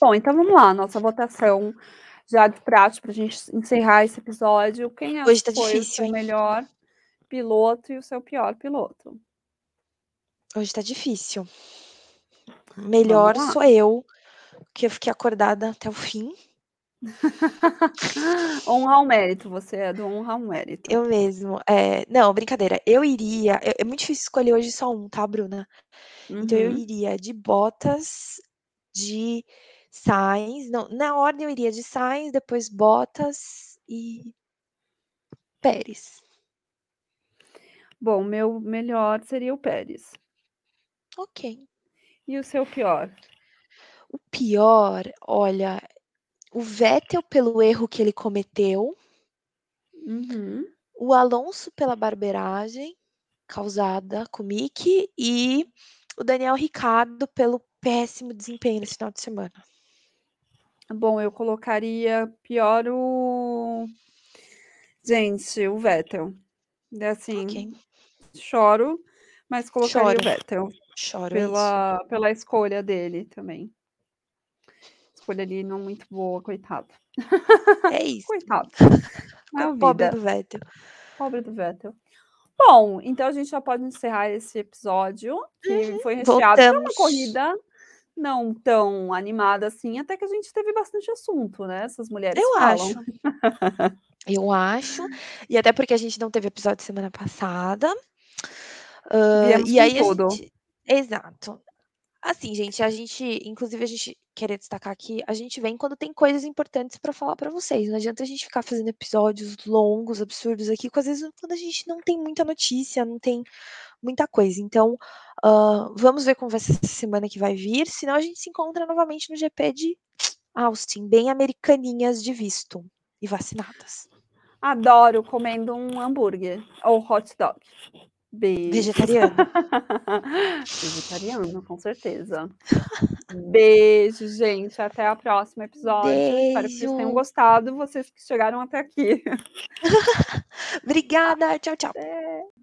Bom, então vamos lá, nossa votação já de prática para a gente encerrar esse episódio. Quem é
Hoje tá difícil,
o melhor piloto e o seu pior piloto?
Hoje tá difícil. Melhor sou eu, que eu fiquei acordada até o fim.
honra ao mérito, você é do honra ao mérito.
Eu mesmo. É, não, brincadeira. Eu iria. É, é muito difícil escolher hoje só um, tá, Bruna? Uhum. Então eu uhum. iria de Botas, de Sainz. Não, na ordem eu iria de Sainz, depois Botas e Pérez.
Bom, meu melhor seria o Pérez.
Ok.
E o seu pior?
O pior, olha, o Vettel pelo erro que ele cometeu,
Uhum.
o Alonso pela barbeiragem causada com o Mick e o Daniel Ricciardo pelo péssimo desempenho nesse final de semana.
Bom, eu colocaria pior o. Gente, o Vettel. Assim,
Ok.
Choro, mas colocaria
Choro.
o Vettel
Choro, é isso.
pela, pela escolha dele também escolha ali não muito boa, coitado.
É isso.
coitado.
É Pobre do Vettel.
Pobre do Vettel. Bom, então a gente já pode encerrar esse episódio, que uhum, foi recheado. Foi uma corrida não tão animada assim, até que a gente teve bastante assunto, né? Essas mulheres
Eu
falam.
acho. Eu acho. E até porque a gente não teve episódio semana passada. Uh, e aí
tudo.
Gente... Exato. Assim, gente, a gente inclusive a gente queria destacar aqui, a gente vem quando tem coisas importantes para falar para vocês, não adianta a gente ficar fazendo episódios longos, absurdos aqui, porque às vezes quando a gente não tem muita notícia, não tem muita coisa. Então, uh, vamos ver como vai ser essa semana que vai vir, senão a gente se encontra novamente no GP de Austin, bem americaninhas de visto e vacinadas.
Adoro comendo um hambúrguer ou hot dog. Beijo.
Vegetariano.
Vegetariano, com certeza. Beijo, gente. Até o próximo episódio.
Beijo.
Espero que vocês tenham gostado, vocês que chegaram até aqui.
Obrigada. Tchau, tchau.
É.